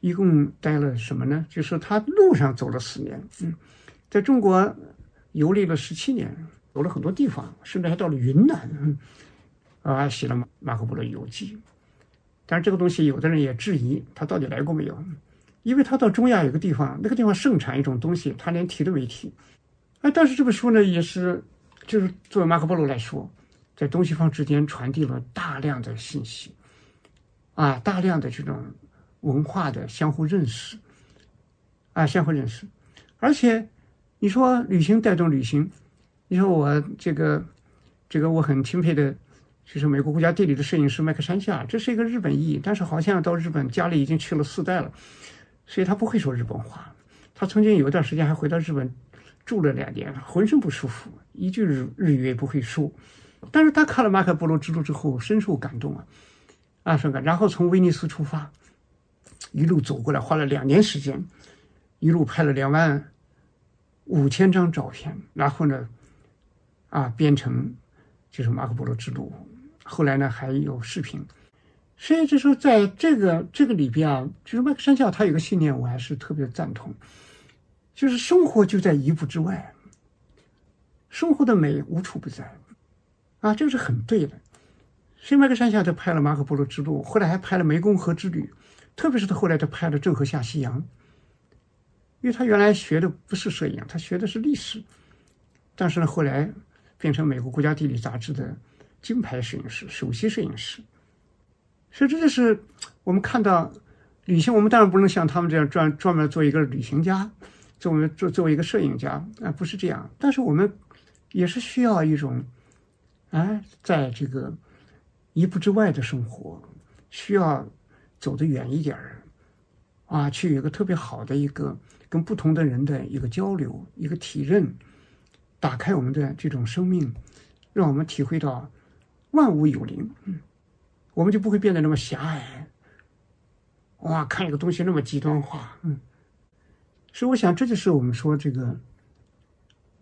一共待了什么呢？就是他路上走了四年，嗯，在中国游历了十七年，走了很多地方，甚至还到了云南，啊，写了《马马可波罗游记》。但是这个东西，有的人也质疑他到底来过没有。因为他到中亚有个地方，那个地方盛产一种东西，他连提都没提。哎，但是这本书呢，也是，就是作为马可波罗来说，在东西方之间传递了大量的信息，啊，大量的这种文化的相互认识，啊，相互认识。而且，你说旅行带动旅行，你说我这个，这个我很钦佩的，就是美国国家地理的摄影师麦克山下，这是一个日本裔，但是好像到日本家里已经去了四代了。所以他不会说日本话，他曾经有一段时间还回到日本住了两年，浑身不舒服，一句日日语也不会说。但是他看了马可波罗之路之后，深受感动啊，啊，深感。然后从威尼斯出发，一路走过来，花了两年时间，一路拍了两万五千张照片，然后呢，啊，编成就是马可波罗之路。后来呢，还有视频。所以就说，在这个这个里边啊，就是麦克山教他有个信念，我还是特别赞同，就是生活就在一步之外，生活的美无处不在，啊，这个是很对的。所以麦克山下他拍了《马可波罗之路》，后来还拍了《湄公河之旅》，特别是他后来他拍了《郑和下西洋》，因为他原来学的不是摄影，他学的是历史，但是呢，后来变成美国国家地理杂志的金牌摄影师、首席摄影师。所以这就是我们看到旅行，我们当然不能像他们这样专专门做一个旅行家，作为做作为一个摄影家啊，不是这样。但是我们也是需要一种，哎，在这个一步之外的生活，需要走得远一点儿啊，去有一个特别好的一个跟不同的人的一个交流，一个体认，打开我们的这种生命，让我们体会到万物有灵，嗯。我们就不会变得那么狭隘，哇，看一个东西那么极端化，嗯，所以我想这就是我们说这个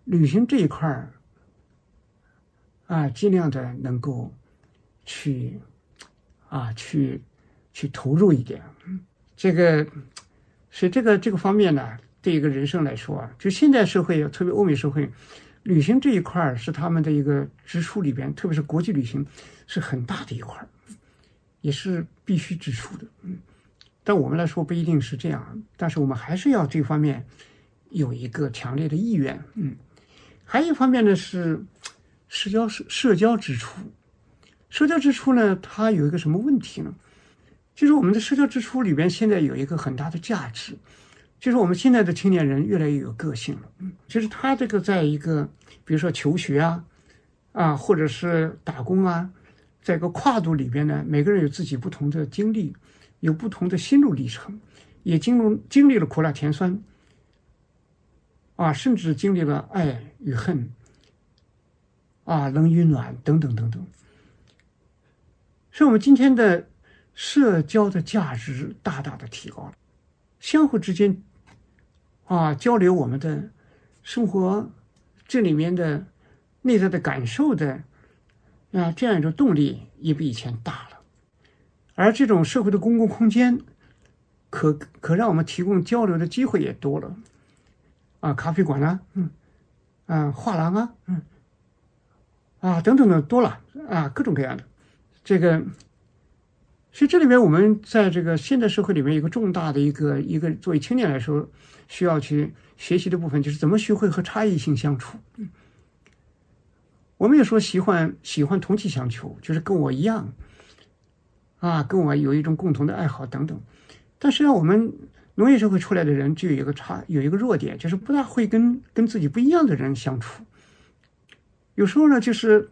旅行这一块儿啊，尽量的能够去啊，去去投入一点，这个是这个这个方面呢，对一个人生来说啊，就现代社会，特别欧美社会，旅行这一块儿是他们的一个支出里边，特别是国际旅行是很大的一块儿。也是必须支出的，嗯，但我们来说不一定是这样，但是我们还是要这方面有一个强烈的意愿，嗯，还有一方面呢是社交社社交支出，社交支出呢它有一个什么问题呢？就是我们的社交支出里边现在有一个很大的价值，就是我们现在的青年人越来越有个性了，嗯，就是他这个在一个比如说求学啊，啊或者是打工啊。在一个跨度里边呢，每个人有自己不同的经历，有不同的心路历程，也经历经历了苦辣甜酸，啊，甚至经历了爱与恨，啊，冷与暖等等等等。所以，我们今天的社交的价值大大的提高了，相互之间啊交流我们的生活这里面的内在的感受的啊这样一种动力也比以前大了，而这种社会的公共空间可可让我们提供交流的机会也多了。啊，咖啡馆啊，嗯，啊，画廊啊，嗯，啊，等等的多了啊，各种各样的，这个，所以这里面我们在这个现代社会里面，一个重大的一个一个作为青年来说需要去学习的部分，就是怎么学会和差异性相处。我们也说喜欢喜欢同气相求，就是跟我一样，啊，跟我有一种共同的爱好等等，但是让我们。农业社会出来的人就有一个差，有一个弱点，就是不大会跟跟自己不一样的人相处。有时候呢，就是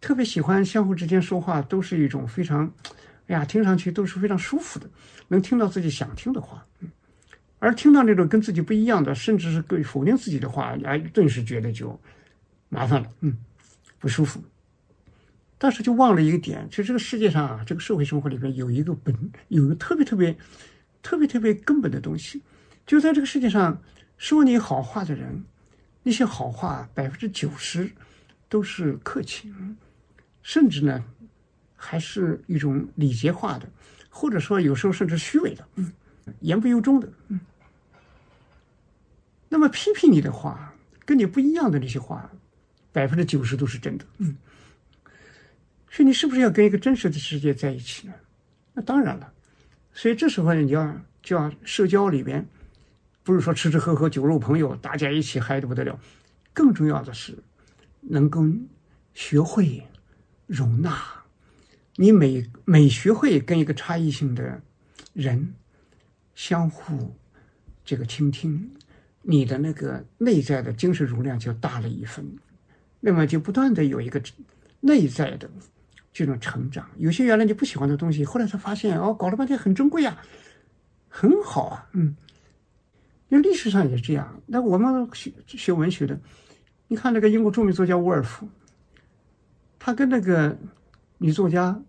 特别喜欢相互之间说话，都是一种非常，哎呀，听上去都是非常舒服的，能听到自己想听的话。而听到那种跟自己不一样的，甚至是对否定自己的话，哎，顿时觉得就麻烦了，嗯，不舒服。但是就忘了一个点，就这个世界上啊，这个社会生活里边有一个本，有一个特别特别。特别特别根本的东西，就在这个世界上说你好话的人，那些好话百分之九十都是客气，甚至呢还是一种礼节化的，或者说有时候甚至虚伪的，嗯，言不由衷的，嗯。那么批评你的话，跟你不一样的那些话，百分之九十都是真的，嗯。所以你是不是要跟一个真实的世界在一起呢？那当然了。所以这时候呢，你要就要社交里边，不是说吃吃喝喝酒肉朋友，大家一起嗨的不得了。更重要的是，能够学会容纳。你每每学会跟一个差异性的人相互这个倾听，你的那个内在的精神容量就大了一分。那么就不断的有一个内在的。这种成长，有些原来你不喜欢的东西，后来才发现哦，搞了半天很珍贵啊，很好啊，嗯。因为历史上也是这样。那我们学学文学的，你看那个英国著名作家沃尔夫，他跟那个女作家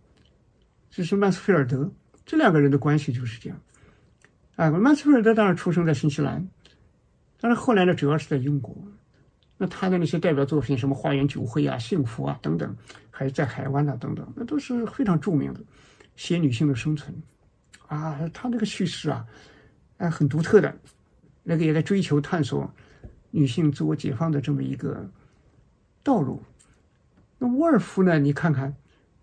就是曼斯菲尔德，这两个人的关系就是这样。啊，曼斯菲尔德当然出生在新西兰，但是后来呢，主要是在英国。那他的那些代表作品，什么《花园酒会》啊、《幸福》啊等等，还有在海湾啊等等，那都是非常著名的，写女性的生存，啊，他那个叙事啊，哎，很独特的，那个也在追求探索女性自我解放的这么一个道路。那沃尔夫呢？你看看，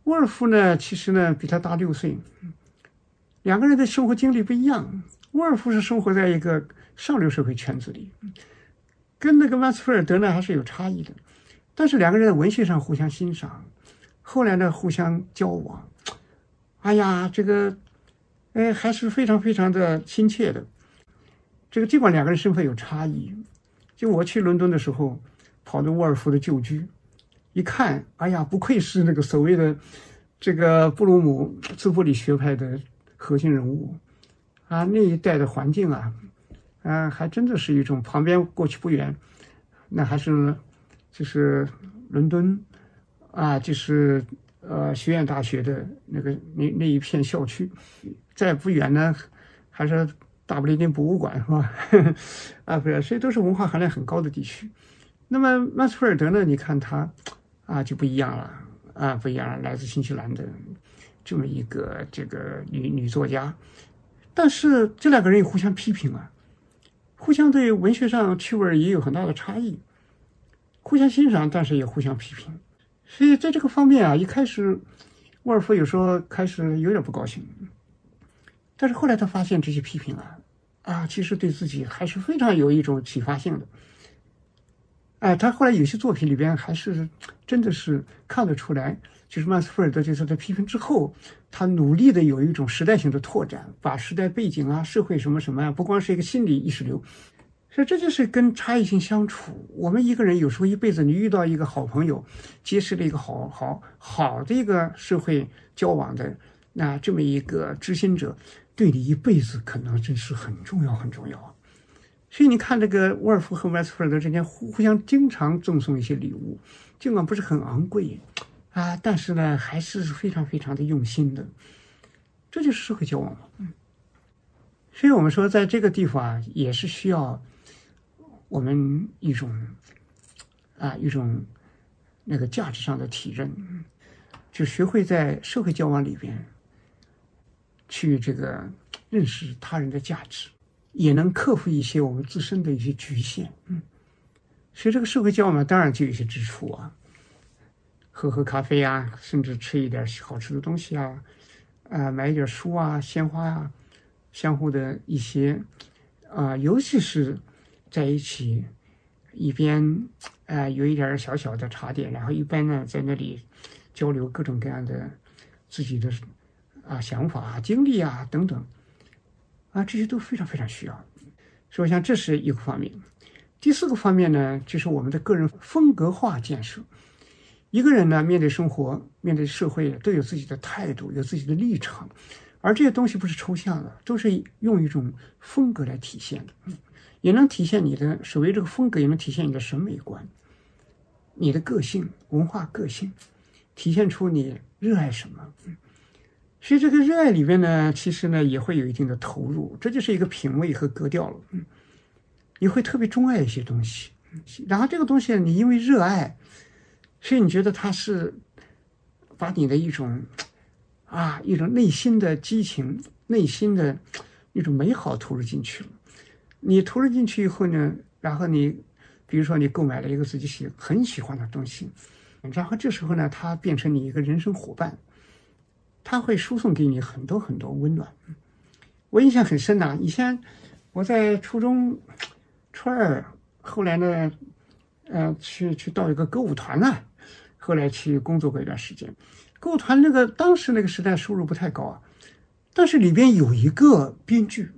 沃尔夫呢，其实呢比他大六岁，两个人的生活经历不一样。沃尔夫是生活在一个上流社会圈子里。跟那个曼斯菲尔德呢还是有差异的，但是两个人在文学上互相欣赏，后来呢互相交往，哎呀，这个，哎，还是非常非常的亲切的。这个尽管两个人身份有差异，就我去伦敦的时候，跑到沃尔夫的旧居，一看，哎呀，不愧是那个所谓的这个布鲁姆斯布里学派的核心人物啊，那一带的环境啊。啊，还真的是一种旁边过去不远，那还是就是伦敦啊，就是呃学院大学的那个那那一片校区，再不远呢，还是大不列颠博物馆是吧？啊，不是，所以都是文化含量很高的地区。那么曼斯菲尔德呢？你看他啊就不一样了啊，不一样了，来自新西兰的这么一个这个女女作家，但是这两个人也互相批评啊。互相对文学上趣味也有很大的差异，互相欣赏，但是也互相批评。所以在这个方面啊，一开始沃尔夫有时候开始有点不高兴，但是后来他发现这些批评啊，啊，其实对自己还是非常有一种启发性的。哎，他后来有些作品里边还是真的是看得出来。就是曼斯菲尔德就是在批评之后，他努力的有一种时代性的拓展，把时代背景啊、社会什么什么呀，不光是一个心理意识流，所以这就是跟差异性相处。我们一个人有时候一辈子，你遇到一个好朋友，结识了一个好好好的一个社会交往的那这么一个知心者，对你一辈子可能真是很重要很重要。所以你看，这个沃尔夫和麦斯菲尔德之间互互相经常赠送一些礼物，尽管不是很昂贵啊，但是呢，还是非常非常的用心的。这就是社会交往嘛。嗯，所以我们说，在这个地方啊，也是需要我们一种啊一种那个价值上的体认，就学会在社会交往里边去这个认识他人的价值。也能克服一些我们自身的一些局限，嗯，所以这个社会交往当然就有一些支出啊，喝喝咖啡啊，甚至吃一点好吃的东西啊，啊，买一点书啊、鲜花啊，相互的一些啊，尤其是在一起，一边啊有一点小小的茶点，然后一边呢在那里交流各种各样的自己的啊想法啊、经历啊等等。啊，这些都非常非常需要，所以我想这是一个方面。第四个方面呢，就是我们的个人风格化建设。一个人呢，面对生活、面对社会，都有自己的态度，有自己的立场，而这些东西不是抽象的，都是用一种风格来体现的，也能体现你的所谓这个风格，也能体现你的审美观、你的个性、文化个性，体现出你热爱什么。所以这个热爱里面呢，其实呢也会有一定的投入，这就是一个品味和格调了。嗯，你会特别钟爱一些东西，然后这个东西你因为热爱，所以你觉得它是把你的一种啊一种内心的激情、内心的一种美好投入进去了。你投入进去以后呢，然后你比如说你购买了一个自己喜很喜欢的东西，然后这时候呢，它变成你一个人生伙伴。他会输送给你很多很多温暖，我印象很深呐。以前我在初中初二，后来呢，呃，去去到一个歌舞团呢，后来去工作过一段时间。歌舞团那个当时那个时代收入不太高啊，但是里边有一个编剧，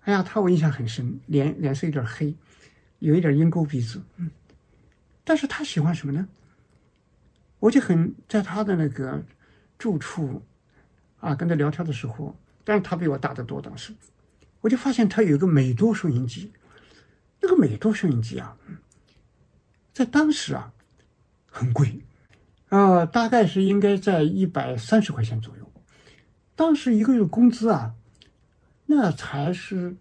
哎呀，他我印象很深，脸脸色有点黑，有一点鹰钩鼻子，嗯，但是他喜欢什么呢？我就很在他的那个。住处，啊，跟他聊天的时候，但是他比我大得多。当时，我就发现他有一个美多收音机，那个美多收音机啊，在当时啊，很贵，啊，大概是应该在一百三十块钱左右。当时一个月工资啊，那才是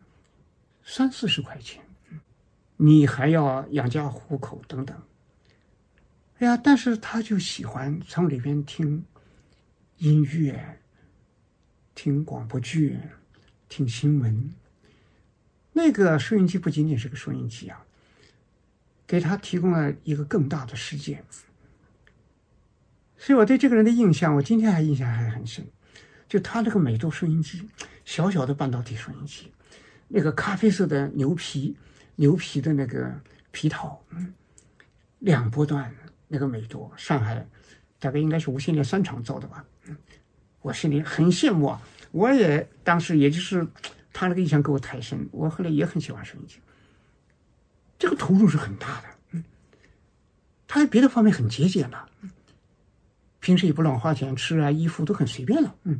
三四十块钱，你还要养家糊口等等。哎呀，但是他就喜欢从里边听。音乐，听广播剧，听新闻。那个收音机不仅仅是个收音机啊，给他提供了一个更大的世界。所以我对这个人的印象，我今天还印象还很深。就他这个美度收音机，小小的半导体收音机，那个咖啡色的牛皮牛皮的那个皮套，嗯，两波段那个美度，上海大概应该是无线电三厂造的吧。我心里很羡慕啊！我也当时也就是他那个印象给我太深，我后来也很喜欢收音机。这个投入是很大的，嗯，他在别的方面很节俭了，平时也不乱花钱，吃啊衣服都很随便了，嗯，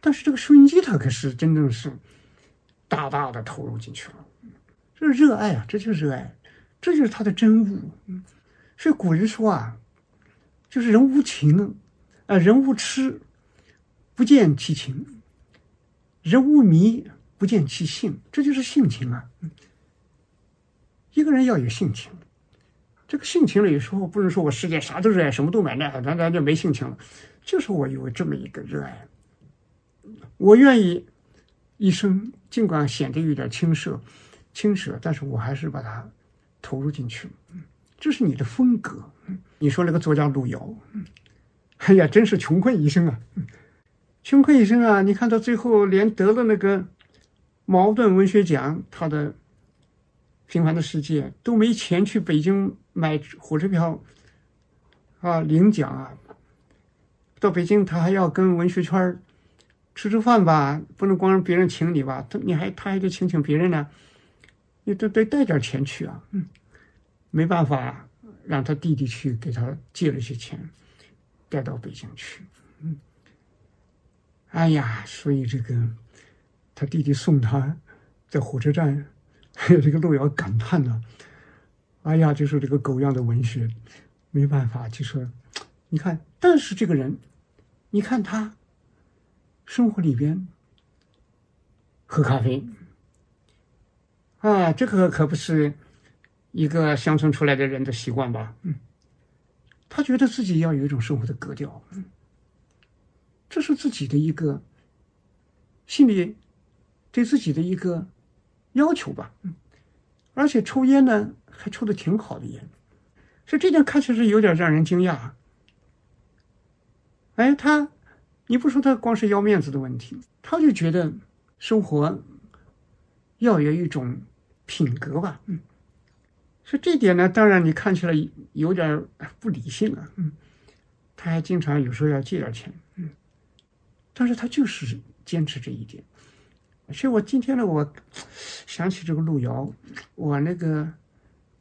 但是这个收音机他可是真正是大大的投入进去了，这是热爱啊，这就是热爱，这就是他的真物，嗯，所以古人说啊，就是人无情。啊，人无痴，不见其情；人无迷，不见其性。这就是性情啊。一个人要有性情，这个性情呢，有时候不是说我世界啥都热爱，什么都买，那那那就没性情了。就是我有这么一个热爱，我愿意一生，尽管显得有点青涩、青涩，但是我还是把它投入进去。这是你的风格。你说那个作家路遥。哎呀，真是穷困一生啊！穷困一生啊！你看到最后连得了那个茅盾文学奖，他的《平凡的世界》都没钱去北京买火车票啊领奖啊！到北京他还要跟文学圈吃吃饭吧，不能光让别人请你吧？他你还他还得请请别人呢，你得得带点钱去啊！嗯，没办法，让他弟弟去给他借了些钱。带到北京去，嗯，哎呀，所以这个他弟弟送他在火车站还有这个路遥感叹呢，哎呀，就是这个狗样的文学，没办法，就是你看，但是这个人，你看他生活里边喝咖啡，啊，这个可不是一个乡村出来的人的习惯吧？嗯，他觉得自己要有一种生活的格调，这是自己的一个心里对自己的一个要求吧？而且抽烟呢，还抽的挺好的烟，所以这点看起来是有点让人惊讶。哎，他，你不说他光是要面子的问题，他就觉得生活要有一种品格吧，嗯，所以这点呢，当然你看起来有点不理性了，嗯，他还经常有时候要借点钱，嗯，但是他就是坚持这一点。所以我今天呢，我想起这个路遥，我那个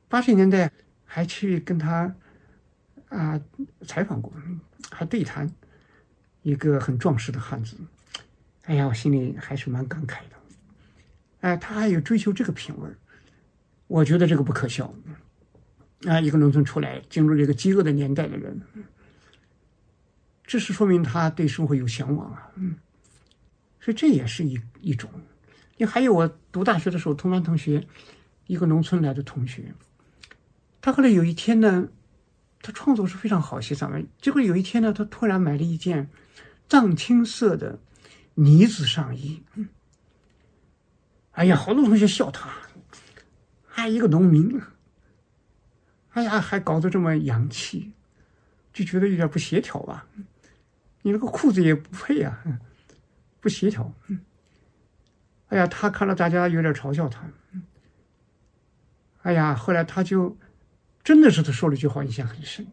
八十年代还去跟他啊采访过，还对谈。一个很壮实的汉子，哎呀，我心里还是蛮感慨的。哎，他还有追求这个品味我觉得这个不可笑。啊，一个农村出来进入这个饥饿的年代的人，这是说明他对生活有向往啊。嗯，所以这也是一一种。你还有我读大学的时候，同班同学，一个农村来的同学，他后来有一天呢，他创作是非常好，写散文。结果有一天呢，他突然买了一件。藏青色的呢子上衣，哎呀，好多同学笑他，他一个农民，哎呀，还搞得这么洋气，就觉得有点不协调吧？你那个裤子也不配啊，不协调。哎呀，他看到大家有点嘲笑他，哎呀，后来他就真的是他说了一句话，印象很深，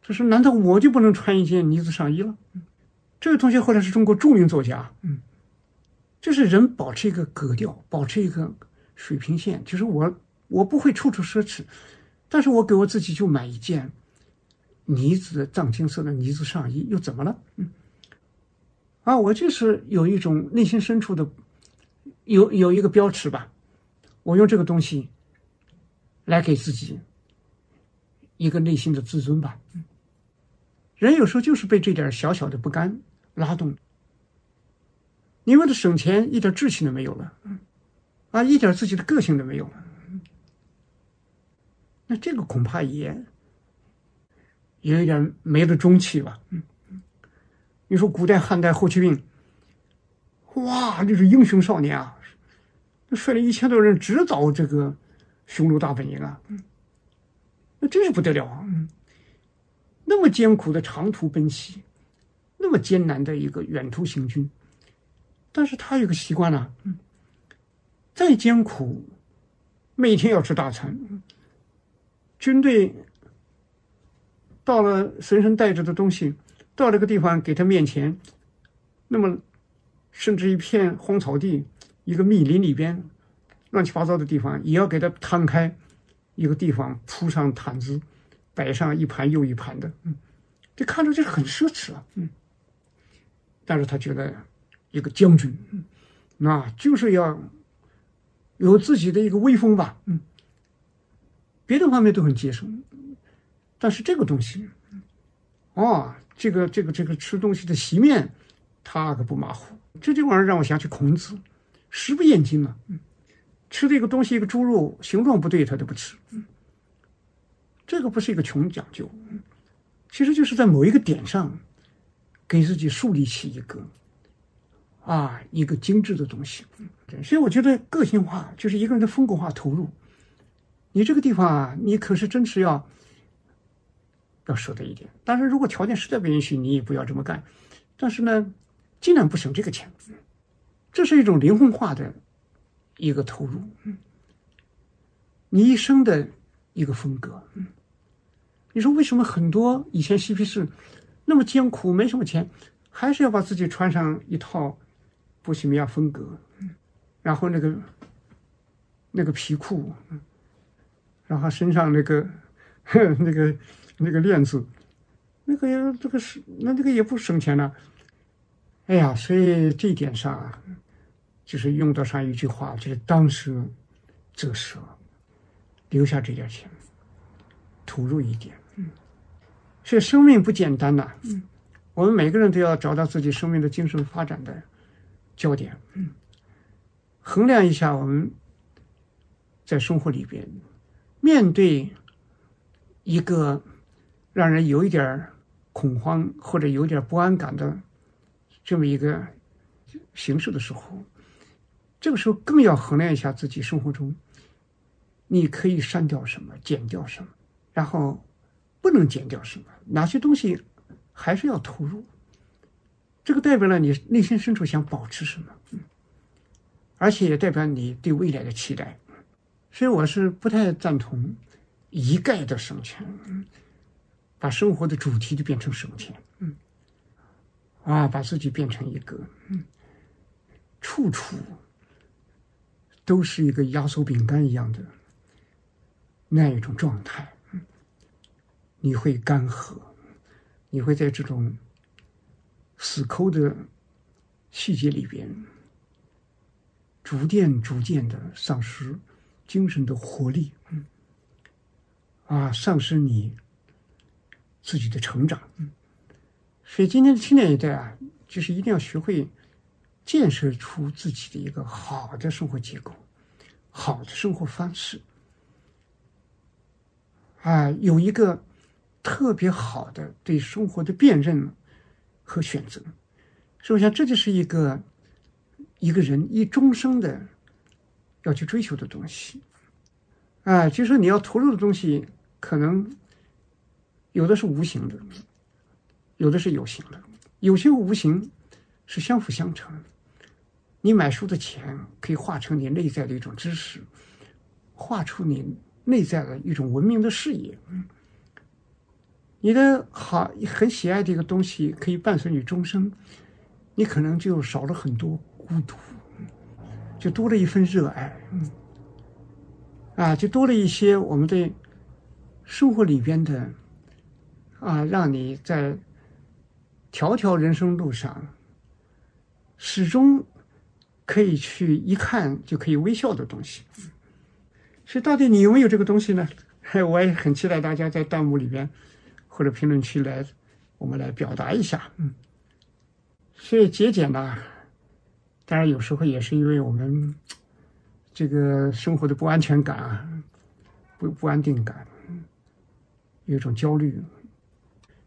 他说：“难道我就不能穿一件呢子上衣了？”这位同学后来是中国著名作家，嗯，就是人保持一个格调，保持一个水平线。就是我，我不会处处奢侈，但是我给我自己就买一件呢子藏青色的呢子上衣，又怎么了？嗯，啊，我就是有一种内心深处的有有一个标尺吧，我用这个东西来给自己一个内心的自尊吧。人有时候就是被这点小小的不甘。拉动，你为了省钱，一点志气都没有了，啊，一点自己的个性都没有了，那这个恐怕也也有点没了中气吧。嗯，你说古代汉代霍去病，哇，这是英雄少年啊，那率领一千多人直捣这个匈奴大本营啊，那真是不得了啊，那么艰苦的长途奔袭。那么艰难的一个远途行军，但是他有个习惯呢，嗯，再艰苦，每天要吃大餐。军队到了，随身带着的东西，到这个地方给他面前，那么甚至一片荒草地，一个密林里边，乱七八糟的地方，也要给他摊开一个地方，铺上毯子，摆上一盘又一盘的，嗯，这看着就是很奢侈啊，嗯。但是他觉得，一个将军，那就是要有自己的一个威风吧，嗯，别的方面都很节省，但是这个东西，哦，这个这个这个吃东西的席面，他可不马虎。这这玩意儿让我想起孔子，食不厌精啊，嗯，吃这个东西一个猪肉形状不对他都不吃，这个不是一个穷讲究，其实就是在某一个点上。给自己树立起一个啊一个精致的东西，所以我觉得个性化就是一个人的风格化投入。你这个地方啊，你可是真是要要舍得一点。但是如果条件实在不允许，你也不要这么干。但是呢，尽量不省这个钱。这是一种灵魂化的一个投入，你一生的一个风格。你说为什么很多以前嬉皮士？那么艰苦，没什么钱，还是要把自己穿上一套波西米亚风格，然后那个那个皮裤，然后身上那个那个那个链子，那个这个是那这个也不省钱了。哎呀，所以这一点上，就是用得上一句话，就是当时折舍，留下这点钱，投入一点。所以生命不简单呐。嗯，我们每个人都要找到自己生命的精神发展的焦点。嗯，衡量一下我们在生活里边面对一个让人有一点恐慌或者有点不安感的这么一个形式的时候。这个时候更要衡量一下自己生活中，你可以删掉什么，减掉什么，然后不能减掉什么，哪些东西还是要投入。这个代表了你内心深处想保持什么，而且也代表你对未来的期待。所以我是不太赞同一概的省钱，把生活的主题就变成省钱，嗯，啊，把自己变成一个，嗯，处处。都是一个压缩饼干一样的那一种状态，你会干涸，你会在这种死抠的细节里边，逐渐逐渐的丧失精神的活力，啊，丧失你自己的成长。所以今天的青年一代啊，就是一定要学会。建设出自己的一个好的生活结构，好的生活方式，啊，有一个特别好的对生活的辨认和选择，所以我想这就是一个一个人一终生的要去追求的东西，啊，就是你要投入的东西，可能有的是无形的，有的是有形的，有些无形是相辅相成。你买书的钱可以化成你内在的一种知识，画出你内在的一种文明的视野。你的好很喜爱的一个东西可以伴随你终生，你可能就少了很多孤独，就多了一份热爱。啊，就多了一些我们对生活里边的啊，让你在条条人生路上始终。可以去一看就可以微笑的东西，所以到底你有没有这个东西呢？我也很期待大家在弹幕里边或者评论区来，我们来表达一下。嗯，所以节俭呢，当然有时候也是因为我们这个生活的不安全感啊，不不安定感，有一种焦虑，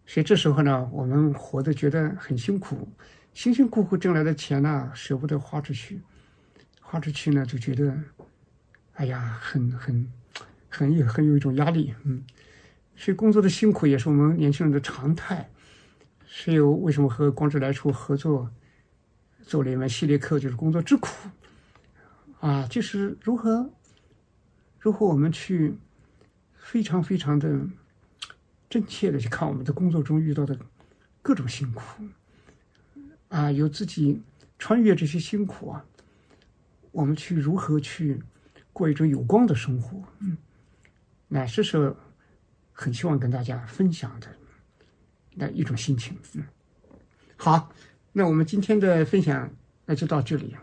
所以这时候呢，我们活得觉得很辛苦。辛辛苦苦挣来的钱呢，舍不得花出去，花出去呢就觉得，哎呀，很很很有很有一种压力，嗯，所以工作的辛苦也是我们年轻人的常态。所以为什么和光之来处合作做了一门系列课，就是工作之苦，啊，就是如何如何我们去非常非常的真切的去看我们的工作中遇到的各种辛苦。啊，有自己穿越这些辛苦啊，我们去如何去过一种有光的生活？嗯，那这是很希望跟大家分享的那一种心情。嗯，好，那我们今天的分享那就到这里。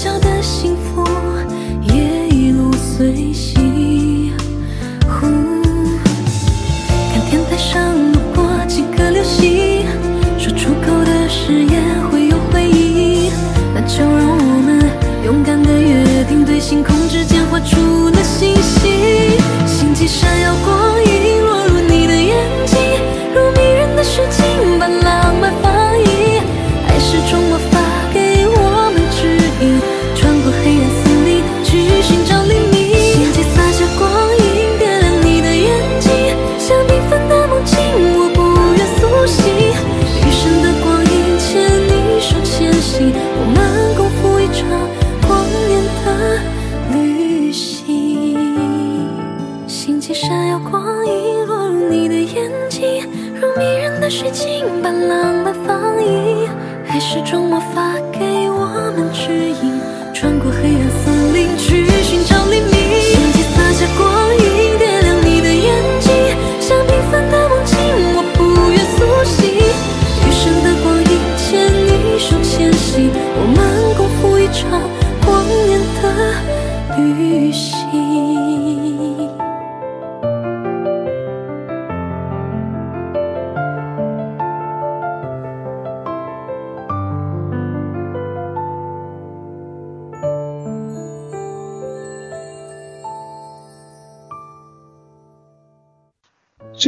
小小的幸福也一路随行。看天台上路过几颗流星，说出口的誓言会有回忆。那就让我们勇敢的约定，对星空之间画出了心形，星际闪耀光影。